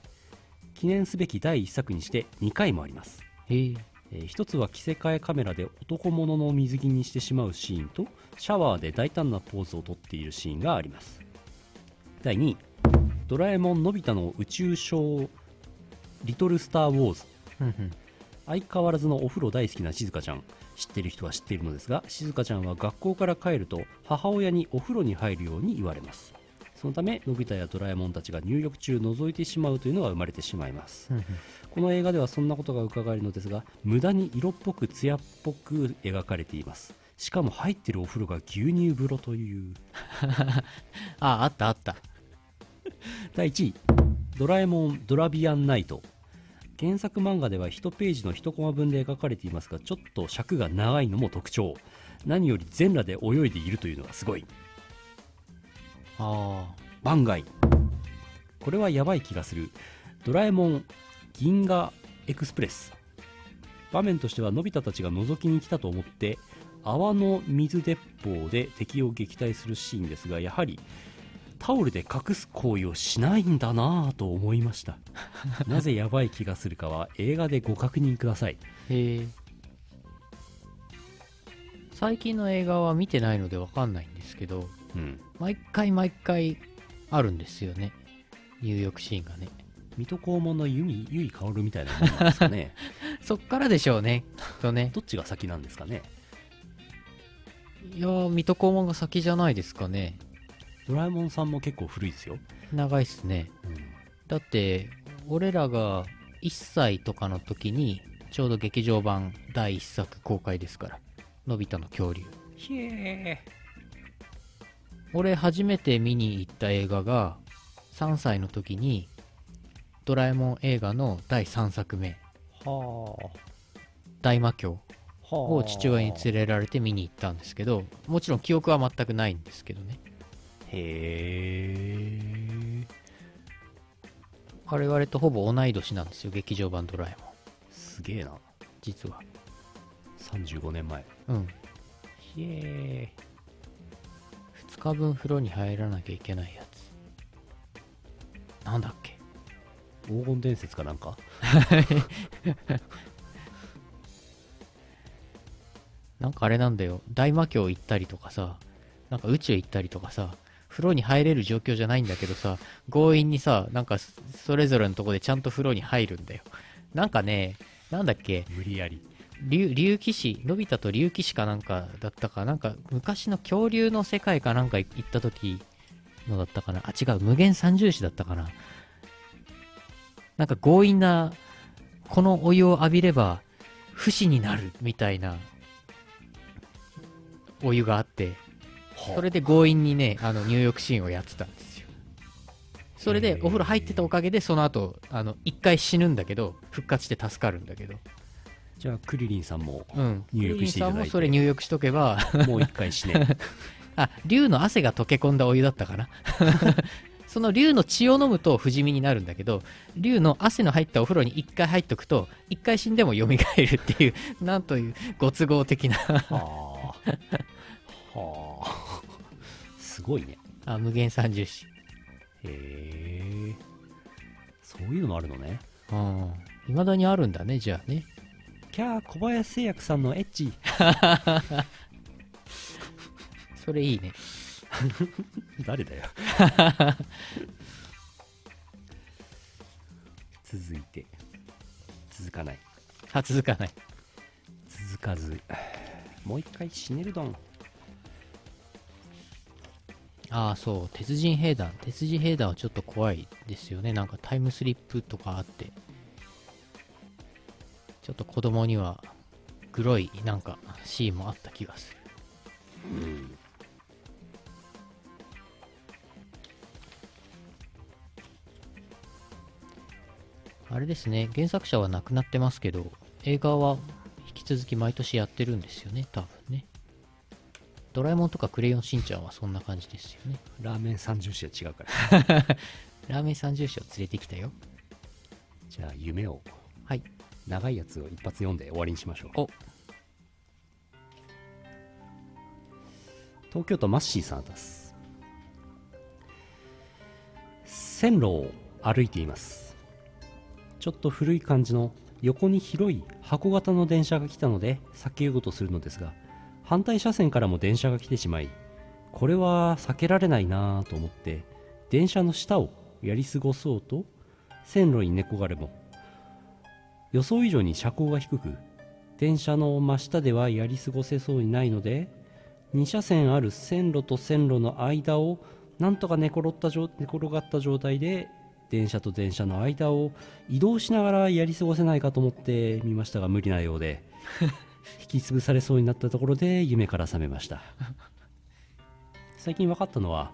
記念すべき第1作にして2回もあります、へえ。えー一つは着せ替えカメラで男物の水着にしてしまうシーンとシャワーで大胆なポーズをとっているシーンがあります。第2位ドラえもんのび太の宇宙ショーリトルスター・ウォーズ。相変わらずのお風呂大好きなしずかちゃん。知ってる人は知っているのですがしずかちゃんは学校から帰ると母親にお風呂に入るように言われますそのためのび太やドラえもんたちが入浴中覗いてしまうというのが生まれてしまいます。この映画ではそんなことが伺えるのですが無駄に色っぽく艶っぽく描かれています。しかも入ってるお風呂が牛乳風呂という。[laughs] あ、あったあった。第1位ドラえもんドラビアンナイト。原作漫画では1ページの1コマ分で描かれていますがちょっと尺が長いのも特徴。何より全裸で泳いでいるというのがすごいあ番外。これはやばい気がする。ドラえもん銀河エクスプレス。場面としてはのび太たちが覗きに来たと思って泡の水鉄砲で敵を撃退するシーンですがやはりタオルで隠す行為をしないんだなぁと思いました。[laughs] なぜやばい気がするかは映画でご確認ください。あ。へえ。最近の映画は見てないのでわかんないんですけど、うん毎回毎回あるんですよね。入浴シーンがね。水戸黄門の由井薫みたいなものなんですかね [laughs] そっからでしょうね。きっとね。どっちが先なんですかねいやー、水戸黄門が先じゃないですかね。ドラえもんさんも結構古いですよ、長いっすね。うんだって、俺らが1歳とかの時に、ちょうど劇場版第1作公開ですから。のび太の恐竜。ひえ俺初めて見に行った映画が、3歳の時に、ドラえもん映画の第3作目、は大魔教を父親に連れられて見に行ったんですけど、もちろん記憶は全くないんですけどね。へえ我々とほぼ同い年なんですよ、劇場版ドラえもん。すげえな実は。35年前うん。ひえ2日分風呂に入らなきゃいけないやつ。なんだっけ？黄金伝説かなんか？[laughs] なんかあれなんだよ。大魔教行ったりとかさ、なんか宇宙行ったりとかさ、風呂に入れる状況じゃないんだけどさ、強引にさ、なんかそそれぞれのとこでちゃんと風呂に入るんだよ。なんかね、なんだっけ、無理やり竜竜騎士のび太と竜騎士かなんかだったかなんか昔の恐竜の世界かなんか行った時のだったかな。あ違う無限三重士だったかな。なんか強引なこのお湯を浴びれば不死になるみたいなお湯があってそれで強引にねあの入浴シーンをやってたんですよ。それでお風呂入ってたおかげでその後あの一回死ぬんだけど復活して助かるんだけどじゃあクリリンさんもうん。入浴していただいて。クリリンさんもそれ入浴しとけば。もう一回死ね。[laughs] あ竜の汗が溶け込んだお湯だったかな？[laughs] その竜の血を飲むと不死身になるんだけど竜の汗の入ったお風呂に一回入っとくと一回死んでも蘇るっていう [laughs] なんというご都合的な。はあ。はあ。すごいね。あ無限三重士へえ。そういうのもあるのね。うん。いまだにあるんだねじゃあねキャー小林製薬さんのエッチ。[laughs] それいいね。[laughs] 誰だよ。[laughs] 続いて。続かない。あ続かない。続かず。もう一回シネルドン。ああそう。鉄人兵団。鉄人兵団はちょっと怖いですよね。なんかタイムスリップとかあってちょっと子供にはグロいなんかシーンもあった気がする。あれですね。原作者は亡くなってますけど映画は引き続き毎年やってるんですよね。多分ね。ドラえもんとかクレヨンしんちゃんはそんな感じですよね。ラーメン三重視は違うから。[laughs] ラーメン三重士を連れてきたよ。じゃあ夢を。はい長いやつを一発読んで終わりにしましょう。お。東京都マッシーさんです。線路を歩いています。ちょっと古い感じの横に広い箱型の電車が来たので避けようとするのですが反対車線からも電車が来てしまいこれは避けられないなぁと思って電車の下をやり過ごそうと線路に寝転がれも予想以上に車高が低く電車の真下ではやり過ごせそうにないので2車線ある線路と線路の間をなんとか寝転った状寝転がった状態で電車と電車の間を移動しながらやり過ごせないかと思ってみましたが無理なようで [laughs] 引き潰されそうになったところで夢から覚めました。最近分かったのは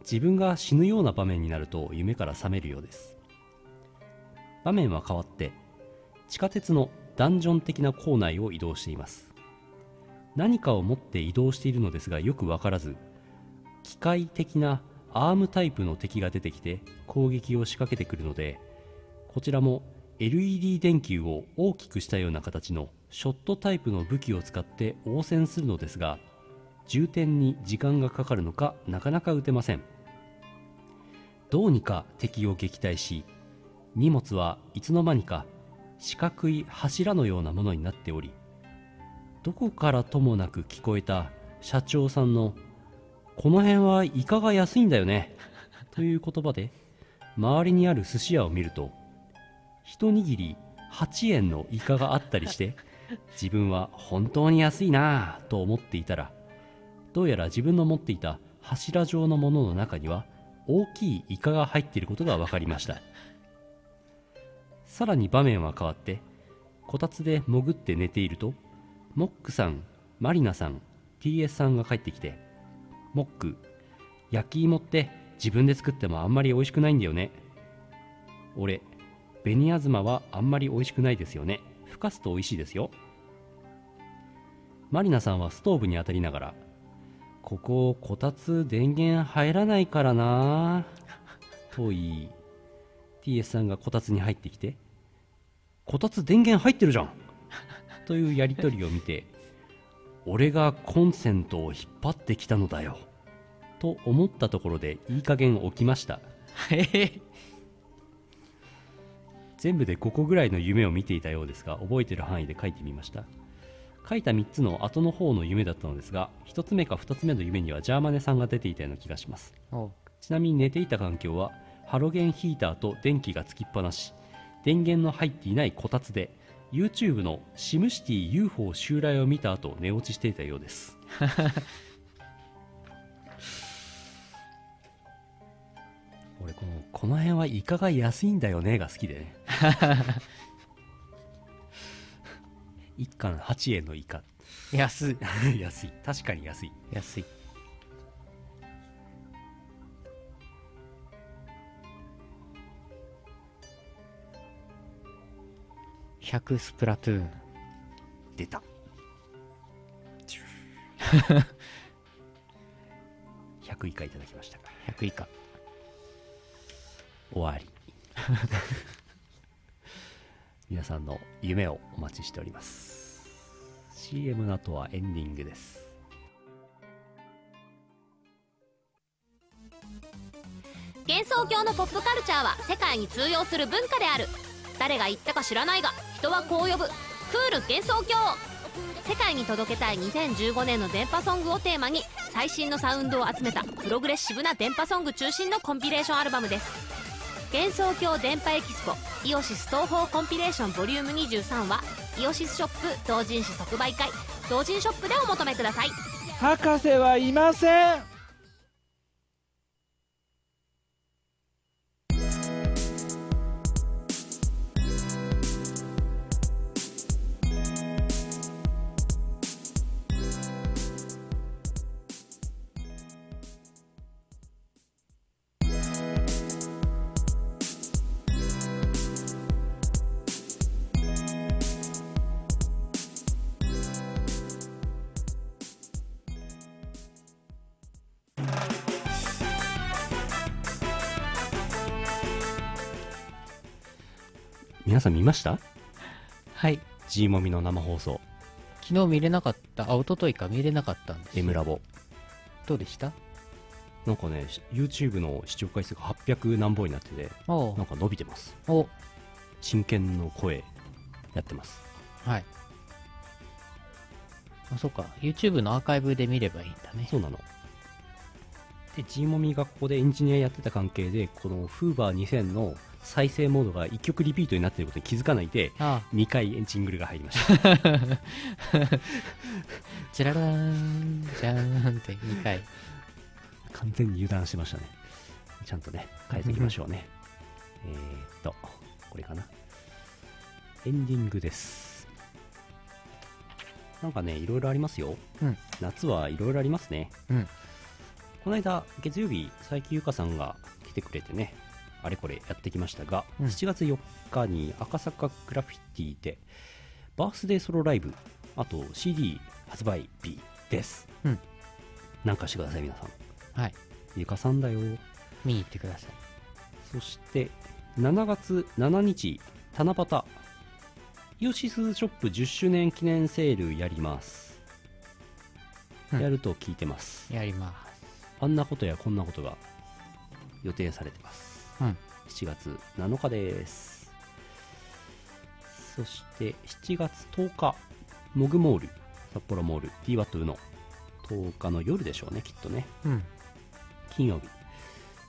自分が死ぬような場面になると夢から覚めるようです。場面は変わって地下鉄のダンジョン的な構内を移動しています。何かを持って移動しているのですがよく分からず機械的なアームタイプの敵が出てきて攻撃を仕掛けてくるのでこちらも LED 電球を大きくしたような形のショットタイプの武器を使って応戦するのですが充填に時間がかかるのかなかなか撃てません。どうにか敵を撃退し荷物はいつの間にか四角い柱のようなものになっておりどこからともなく聞こえた社長さんの「この辺はイカが安いんだよね」という言葉で周りにある寿司屋を見ると一握り8円のイカがあったりして自分は本当に安いなぁと思っていたらどうやら自分の持っていた柱状のものの中には大きいイカが入っていることが分かりました。さらに場面は変わってこたつで潜って寝ているとモックさんマリナさん TS さんが帰ってきてモック焼き芋って自分で作ってもあんまり美味しくないんだよね。俺紅あずまはあんまり美味しくないですよね。ふかすと美味しいですよ。マリナさんはストーブに当たりながらこここたつ電源入らないからなと言い TS さんがこたつに入ってきてこたつ電源入ってるじゃん。[laughs] というやりとりを見て俺がコンセントを引っ張ってきたのだよ。と思ったところでいい加減起きました。[laughs] 全部で5個ぐらいの夢を見ていたようですが覚えてる範囲で書いてみました。書いた3つの後の方の夢だったのですが1つ目か2つ目の夢にはジャーマネさんが出ていたような気がします。おちなみに寝ていた環境はハロゲンヒーターと電気がつきっぱなし電源の入っていないこたつで YouTube のシムシティ UFO 襲来を見た後寝落ちしていたようです。[laughs] 俺このこの辺はイカが安いんだよねが好きで。[laughs] ね1貫8円のイカ。安い。[laughs] 安い。確かに安い。安い100スプラトゥーン。出た。[laughs] 100以下いただきました100以下。終わり。[laughs] 皆さんの夢をお待ちしております。CM の後はエンディングです。幻想郷のポップカルチャーは世界に通用する文化である。誰が言ったか知らないが人はこう呼ぶ。クール幻想郷。世界に届けたい2015年の電波ソングをテーマに最新のサウンドを集めたプログレッシブな電波ソング中心のコンピレーションアルバムです。幻想郷電波エキスポイオシス東宝コンピレーションボリューム23はイオシスショップ同人誌即売会。同人ショップでお求めください。博士はいません。さん見ました？はい。G モミの生放送。昨日見れなかったあ一昨日か見れなかったんです。よ M ラボ。どうでした？なんかねし YouTube の視聴回数が800何本になってておなんか伸びてます。お。真剣の声やってます。はい。あそっか。YouTube のアーカイブで見ればいいんだね。そうなので G モミがここでエンジニアやってた関係でこのフーバー2000の再生モードが1曲リピートになっていることに気づかないであ2回ジングルが入りました。[laughs] チララーンじゃーんって2回。完全に油断してましたね。ちゃんとね変えていきましょうね。えーっとこれかな。エンディングです。なんかねいろいろありますよ、うん。夏はいろいろありますね。うんこの間月曜日佐伯ゆかさんが来てくれてねあれこれやってきましたが、うん。7月4日に赤坂グラフィティでバースデーソロライブあと CD 発売日です、うん。なんかしてください皆さん。はい。ゆかさんだよ。見に行ってください。そして7月7日七夕。イオシスショップ10周年記念セールやります、うん。やると聞いてます。やりまあんなことやこんなことが予定されてますうん7月7日ですそして7月10日モグモール札幌モール DWAT の10日の夜でしょうねきっとねうん金曜日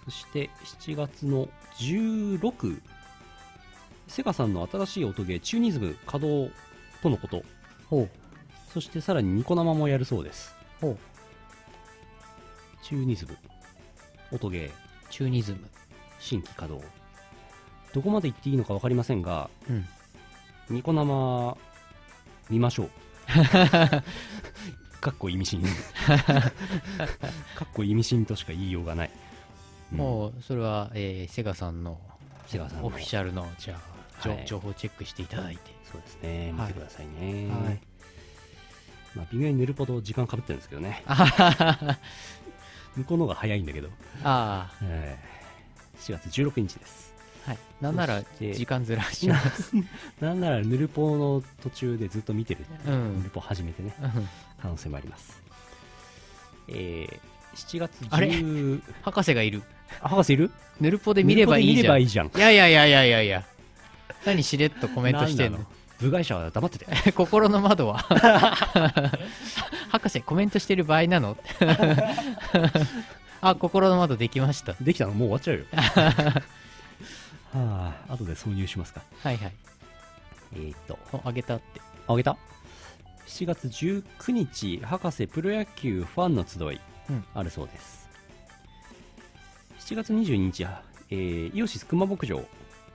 そして7月の16セガさんの新しい音ゲーチューニズム稼働とのことそしてさらにニコ生もやるそうですほうチューニズム音ゲー。チューニズム新規稼働。どこまで行っていいのか分かりませんがうん。ニコ生見ましょう。[laughs] かっこ意味深。かっこ意味深としか言いようがない、うん。もうそれは、えーセガさんのセガさんの。オフィシャルのじゃあ、じょはい。情報チェックしていただいて。そうですね。見はい。てくださいね、はい。まあ、微妙に塗るほど時間かぶってるんですけどね。あははは向こうの方が早いんだけど、あえー4月16日です。ーはい。なんなら時間ずらします。[laughs] なんならヌルポの途中でずっと見てる、う。ん。ヌルポ始めてね。うん。可能性もあります。えー、7月10あれ？博士がいる。あ博士いる？ヌルポで見ればいいじゃん。ヌルポで見ればいいじゃん。いやいやいやいやいやいや。何しれっとコメントしてんの？部外者は黙ってて。[laughs] 心の窓は。[laughs] 博士コメントしてる場合なの。[laughs] あ心の窓できました。できたのもう終わっちゃうよ。はあ後で挿入しますか。はいはい。えーっと。おあげたって。あげた？7月19日博士プロ野球ファンの集い、うん。あるそうです。7月22日、えーイオシス熊牧場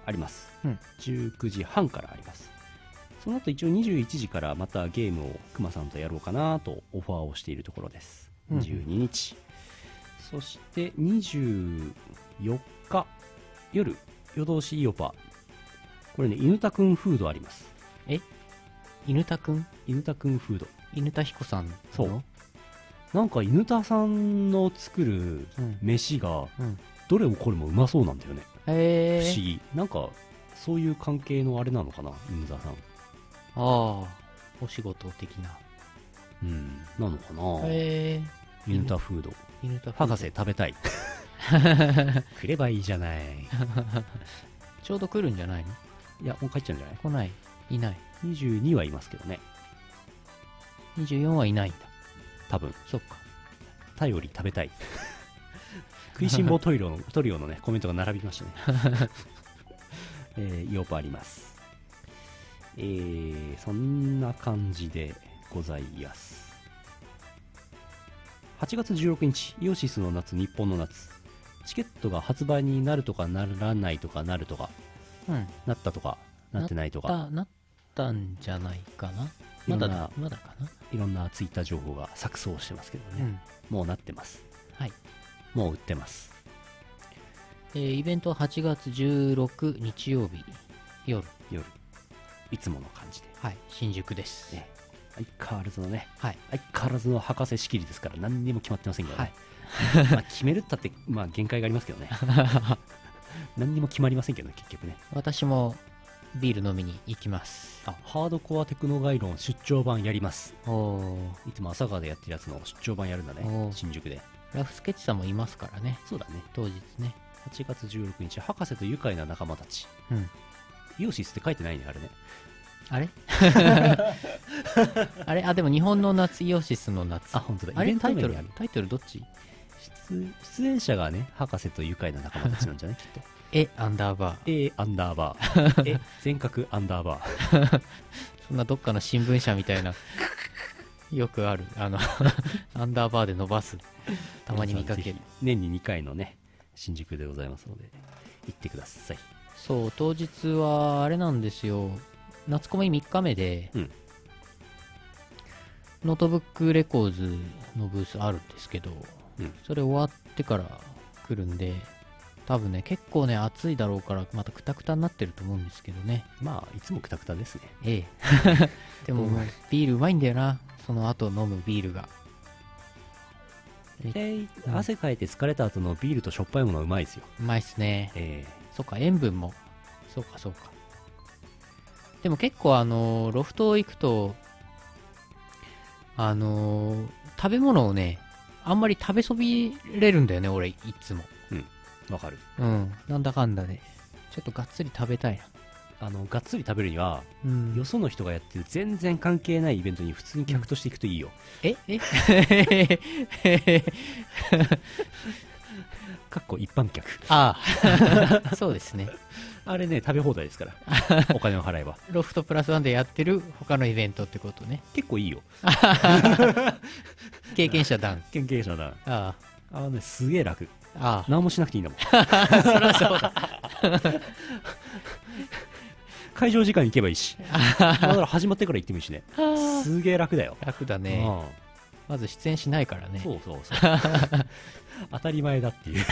あります、うん。19時半からありますその後一応21時からまたゲームを熊さんとやろうかなとオファーをしているところです。うん。22日、そして24日夜夜通しイオパ。これね犬田くんフードあります。犬田くん？犬田くんフード。犬田彦さんの？そう。なんか犬田さんの作るうん。飯がうん。どれもこれもうまそうなんだよね、へえ不思議。なんかそういう関係のあれなのかな犬田さんああお仕事的な。うん。なのかな。へえ犬田フード。犬田博士食べたい。[laughs] くればいいじゃない。[laughs] ちょうど来るんじゃないの？いやもう帰っちゃうんじゃない？来ない。いない。22はいますけどね。24はいないんだ。多分。そっか。頼り食べたい。[laughs] 食いしん坊トリオのトリオのねコメントが並びましたね。えー、イオパありますえー、そんな感じでございます。8月16日イオシスの夏日本の夏。チケットが発売になるとかならないとかなるとかうん。なったとかなってないとか。ななったんじゃないかな？まだまだかな？いろんなツイッター情報が錯綜してますけどね、うん。もうなってます。はい。もう売ってます。えーイベントは8月16日曜日夜。夜いつもの感じで。はい。新宿です。ね。相変わらずのね。はい。相変わらずの博士仕切りですから何にも決まってませんけどはねい、[laughs] まあ決めるったってまあ限界がありますけどね。[laughs] 何にも決まりませんけどね結局ね。私もビール飲みに行きます。あハードコアテクノ概論出張版やります。おおいつも朝川でやってるやつの出張版やるんだね新宿で。ラフスケッチさんもいますからね。そうだね。当日ね。8月16日博士と愉快な仲間たち。うん。イオシスって書いてないねあれねあれ？[laughs] あれ？[laughs] あでも日本の夏イオシスの夏。あ本当だ。あイベンれタイトルト名にある。タイトルどっち？出出演者がね博士と愉快な仲間たちなんじゃない？[laughs] きっと。えアンダーバー。A アンダーバー。え全角アンダーバー。そんなどっかの新聞社みたいなよくあるあのアンダーバーで伸ばすたまに見かける。ぜひ年に2回のね新宿でございますので行ってください。そう当日はあれなんですよ夏コミ3日目で、うん。ノートブックレコーズのブースあるんですけど、うん。それ終わってから来るんで多分ね結構ね暑いだろうからまたクタクタになってると思うんですけどね。まあいつもクタクタですね。ええ。[laughs] でもビールうまいんだよなその後飲むビールが。でうん。汗かいて疲れた後のビールとしょっぱいものはうまいですよ。うまいっすね。えそっか塩分も。そうかそうかでも結構あのロフト行くとあの食べ物をねあんまり食べそびれるんだよね俺いつも。えわかる。うん。なんだかんだで。ちょっとがっつり食べたいな。あのがっつり食べるにはうん。よその人がやってる全然関係ないイベントに普通に客として行くといいよ、え？え？[laughs] かっこ一般客。ああ。[laughs] そうですねあれね食べ放題ですから。[laughs] お金を払えば。ロフトプラスワンでやってる他のイベントってことね。結構いいよ。[laughs] 経験者団。経験者だああ。のねすげえ楽。ああ。何もしなくていいんだもん。あ [laughs] そりゃそうだ。会場時間行けばいいし。だから始まってから行ってもいいしね。すげえ楽だよ、楽だね。うん。まず出演しないからね。そうそうそう。当たり前だっていう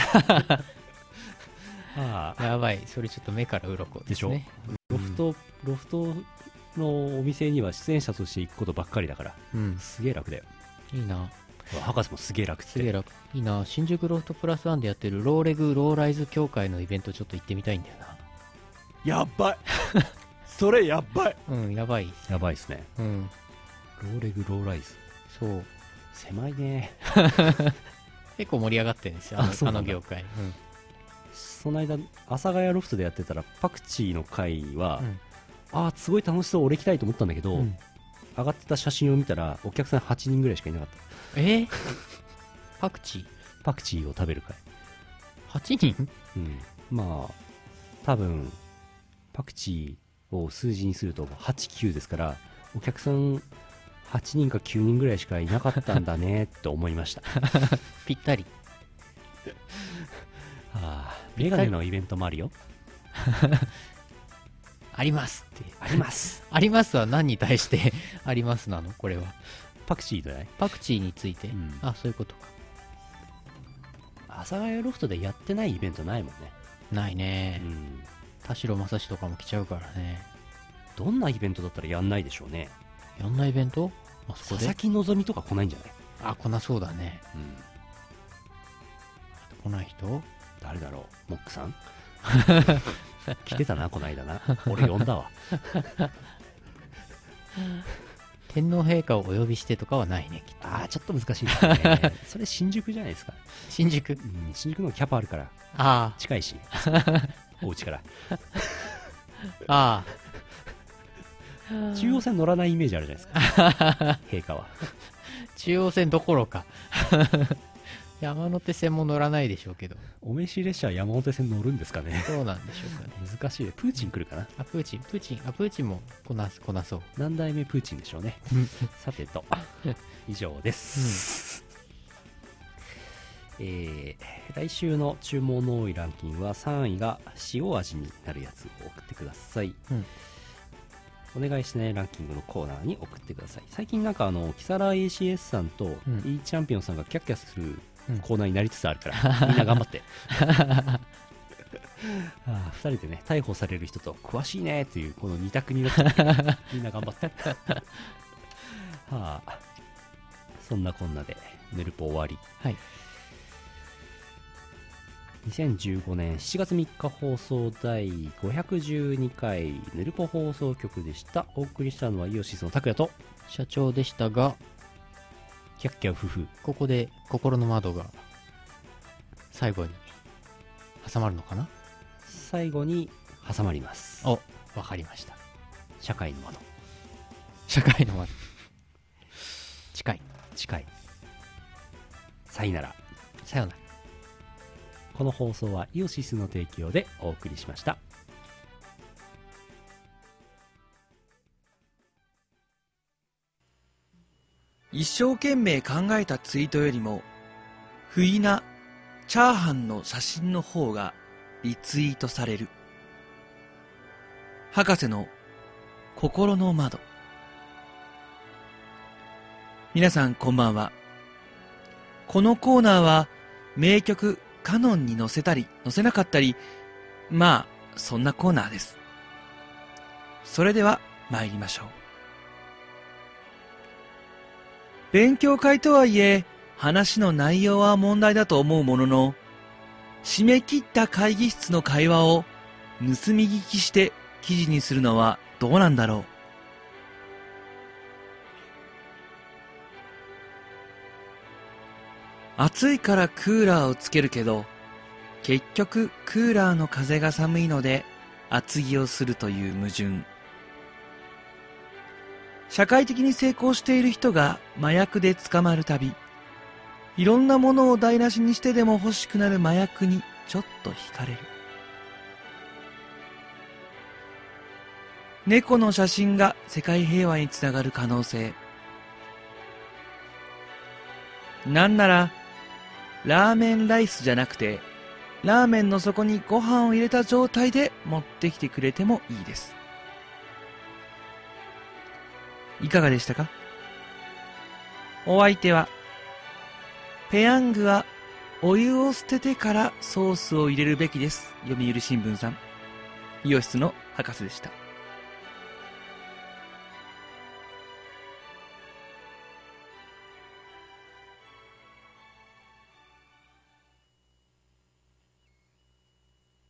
ああ。やばい。それちょっと目から鱗でしょ？ねロフト、ロフトのお店には出演者として行くことばっかりだからうん。すげえ楽だよ。いいな。博士もすげえ楽っつって。すげえ楽。いいな。新宿ロフトプラスワンでやってるローレグローライズ協会のイベントちょっと行ってみたいんだよやっばい。[laughs] それやっばい。なうんやばい。やばいっすね。うん。ローレグローライズそう。狭いね。[laughs] 結構盛り上がってるんですよあの [laughs] ああそうなんだ。の業界その間阿佐ヶ谷ロフトでやってたらパクチーの会は、うん。ああすごい楽しそう俺行きたいと思ったんだけど、うん、うん、上がってた写真を見たらお客さん8人ぐらいしかいなかった。え？ー、[laughs] パクチー？パクチーを食べる会8人？うん。まあ多分パクチーを数字にすると89ですからお客さん8人か9人ぐらいしかいなかったんだね [laughs] って思いました。ぴったり。[laughs] ああメガネのイベントもあるよ。[laughs] ありますって。あります。[laughs] ありますは何に対して [laughs] ありますなの？これは。パクチーじゃない？パクチーについて、うん。あ、そういうことか。阿佐ヶ谷ロフトでやってないイベントないもんね。ないね。う。ん。田代正史とかも来ちゃうからね。どんなイベントだったらやんないでしょうね。いろんなイベント？あそこで？佐々木希とか来ないんじゃない、あ、来なそうだね。うん、来ない人？誰だろうモックさん？[laughs] 来てたなこの間な。俺呼んだわ。天皇陛下をお呼びしてとかはないね、きっと。ああちょっと難しいですね。[laughs] それ新宿じゃないですか、新宿？うん、新宿のキャパあるから。あ近いし。[laughs] お家から。あ、ああ。中央線乗らないイメージあるじゃないですか。陛下は。中央線どころか。山手線も乗らないでしょうけど。お召し列車は山手線乗るんですかね。どうなんでしょうかね。難しいプーチン来るかな？あ、プーチン、プーチン、あ、プーチンも来な、来なそう。何代目プーチンでしょうね。さてと。[laughs] 以上です、えー来週の注文の多いランキングは3位が塩味になるやつを送ってください、うん。お願いしないランキングのコーナーに送ってください。最近なんかあのキサラ ACS さんとうん。E チャンピオンさんがキャッキャするうんコーナーになりつつあるから、[laughs] みんな頑張って。[laughs] あ2人でね逮捕される人と詳しいねっていうこの2択になっみんな頑張って。[laughs] はあそんなこんなでヌルポ終わり。はい。2015年7月3日放送第512回ヌルポ放送局でした。お送りしたのはイオシスの拓也と社長でしたが、キャッキャウフフここで心の窓が最後に挟まるのかな？最後に挟まりますお、わかりました。社会の窓社会の窓。近い。近いさよならさよなら。この放送はイオシスの提供でお送りしました一生懸命考えたツイートよりも、不意なチャーハンの写真の方がリツイートされる。博士の心の窓。皆さんこんばんは。このコーナーは名曲カノンに載せたり載せなかったり、まあそんなコーナーです。それでは参りましょう。勉強会とはいえ、話の内容は問題だと思うものの、締め切った会議室の会話を盗み聞きして記事にするのはどうなんだろう。暑いからクーラーをつけるけど、結局クーラーの風が寒いので厚着をするという矛盾。社会的に成功している人が麻薬で捕まるたび、いろんなものを台無しにしてでも欲しくなる麻薬にちょっと惹かれる。猫の写真が世界平和につながる可能性。なんなら、ラーメンライスじゃなくて、ラーメンの底にご飯を入れた状態で持ってきてくれてもいいです。いかがでしたか？お相手は、ペヤングはお湯を捨ててからソースを入れるべきです。読売新聞さん。イオシスの博士でした。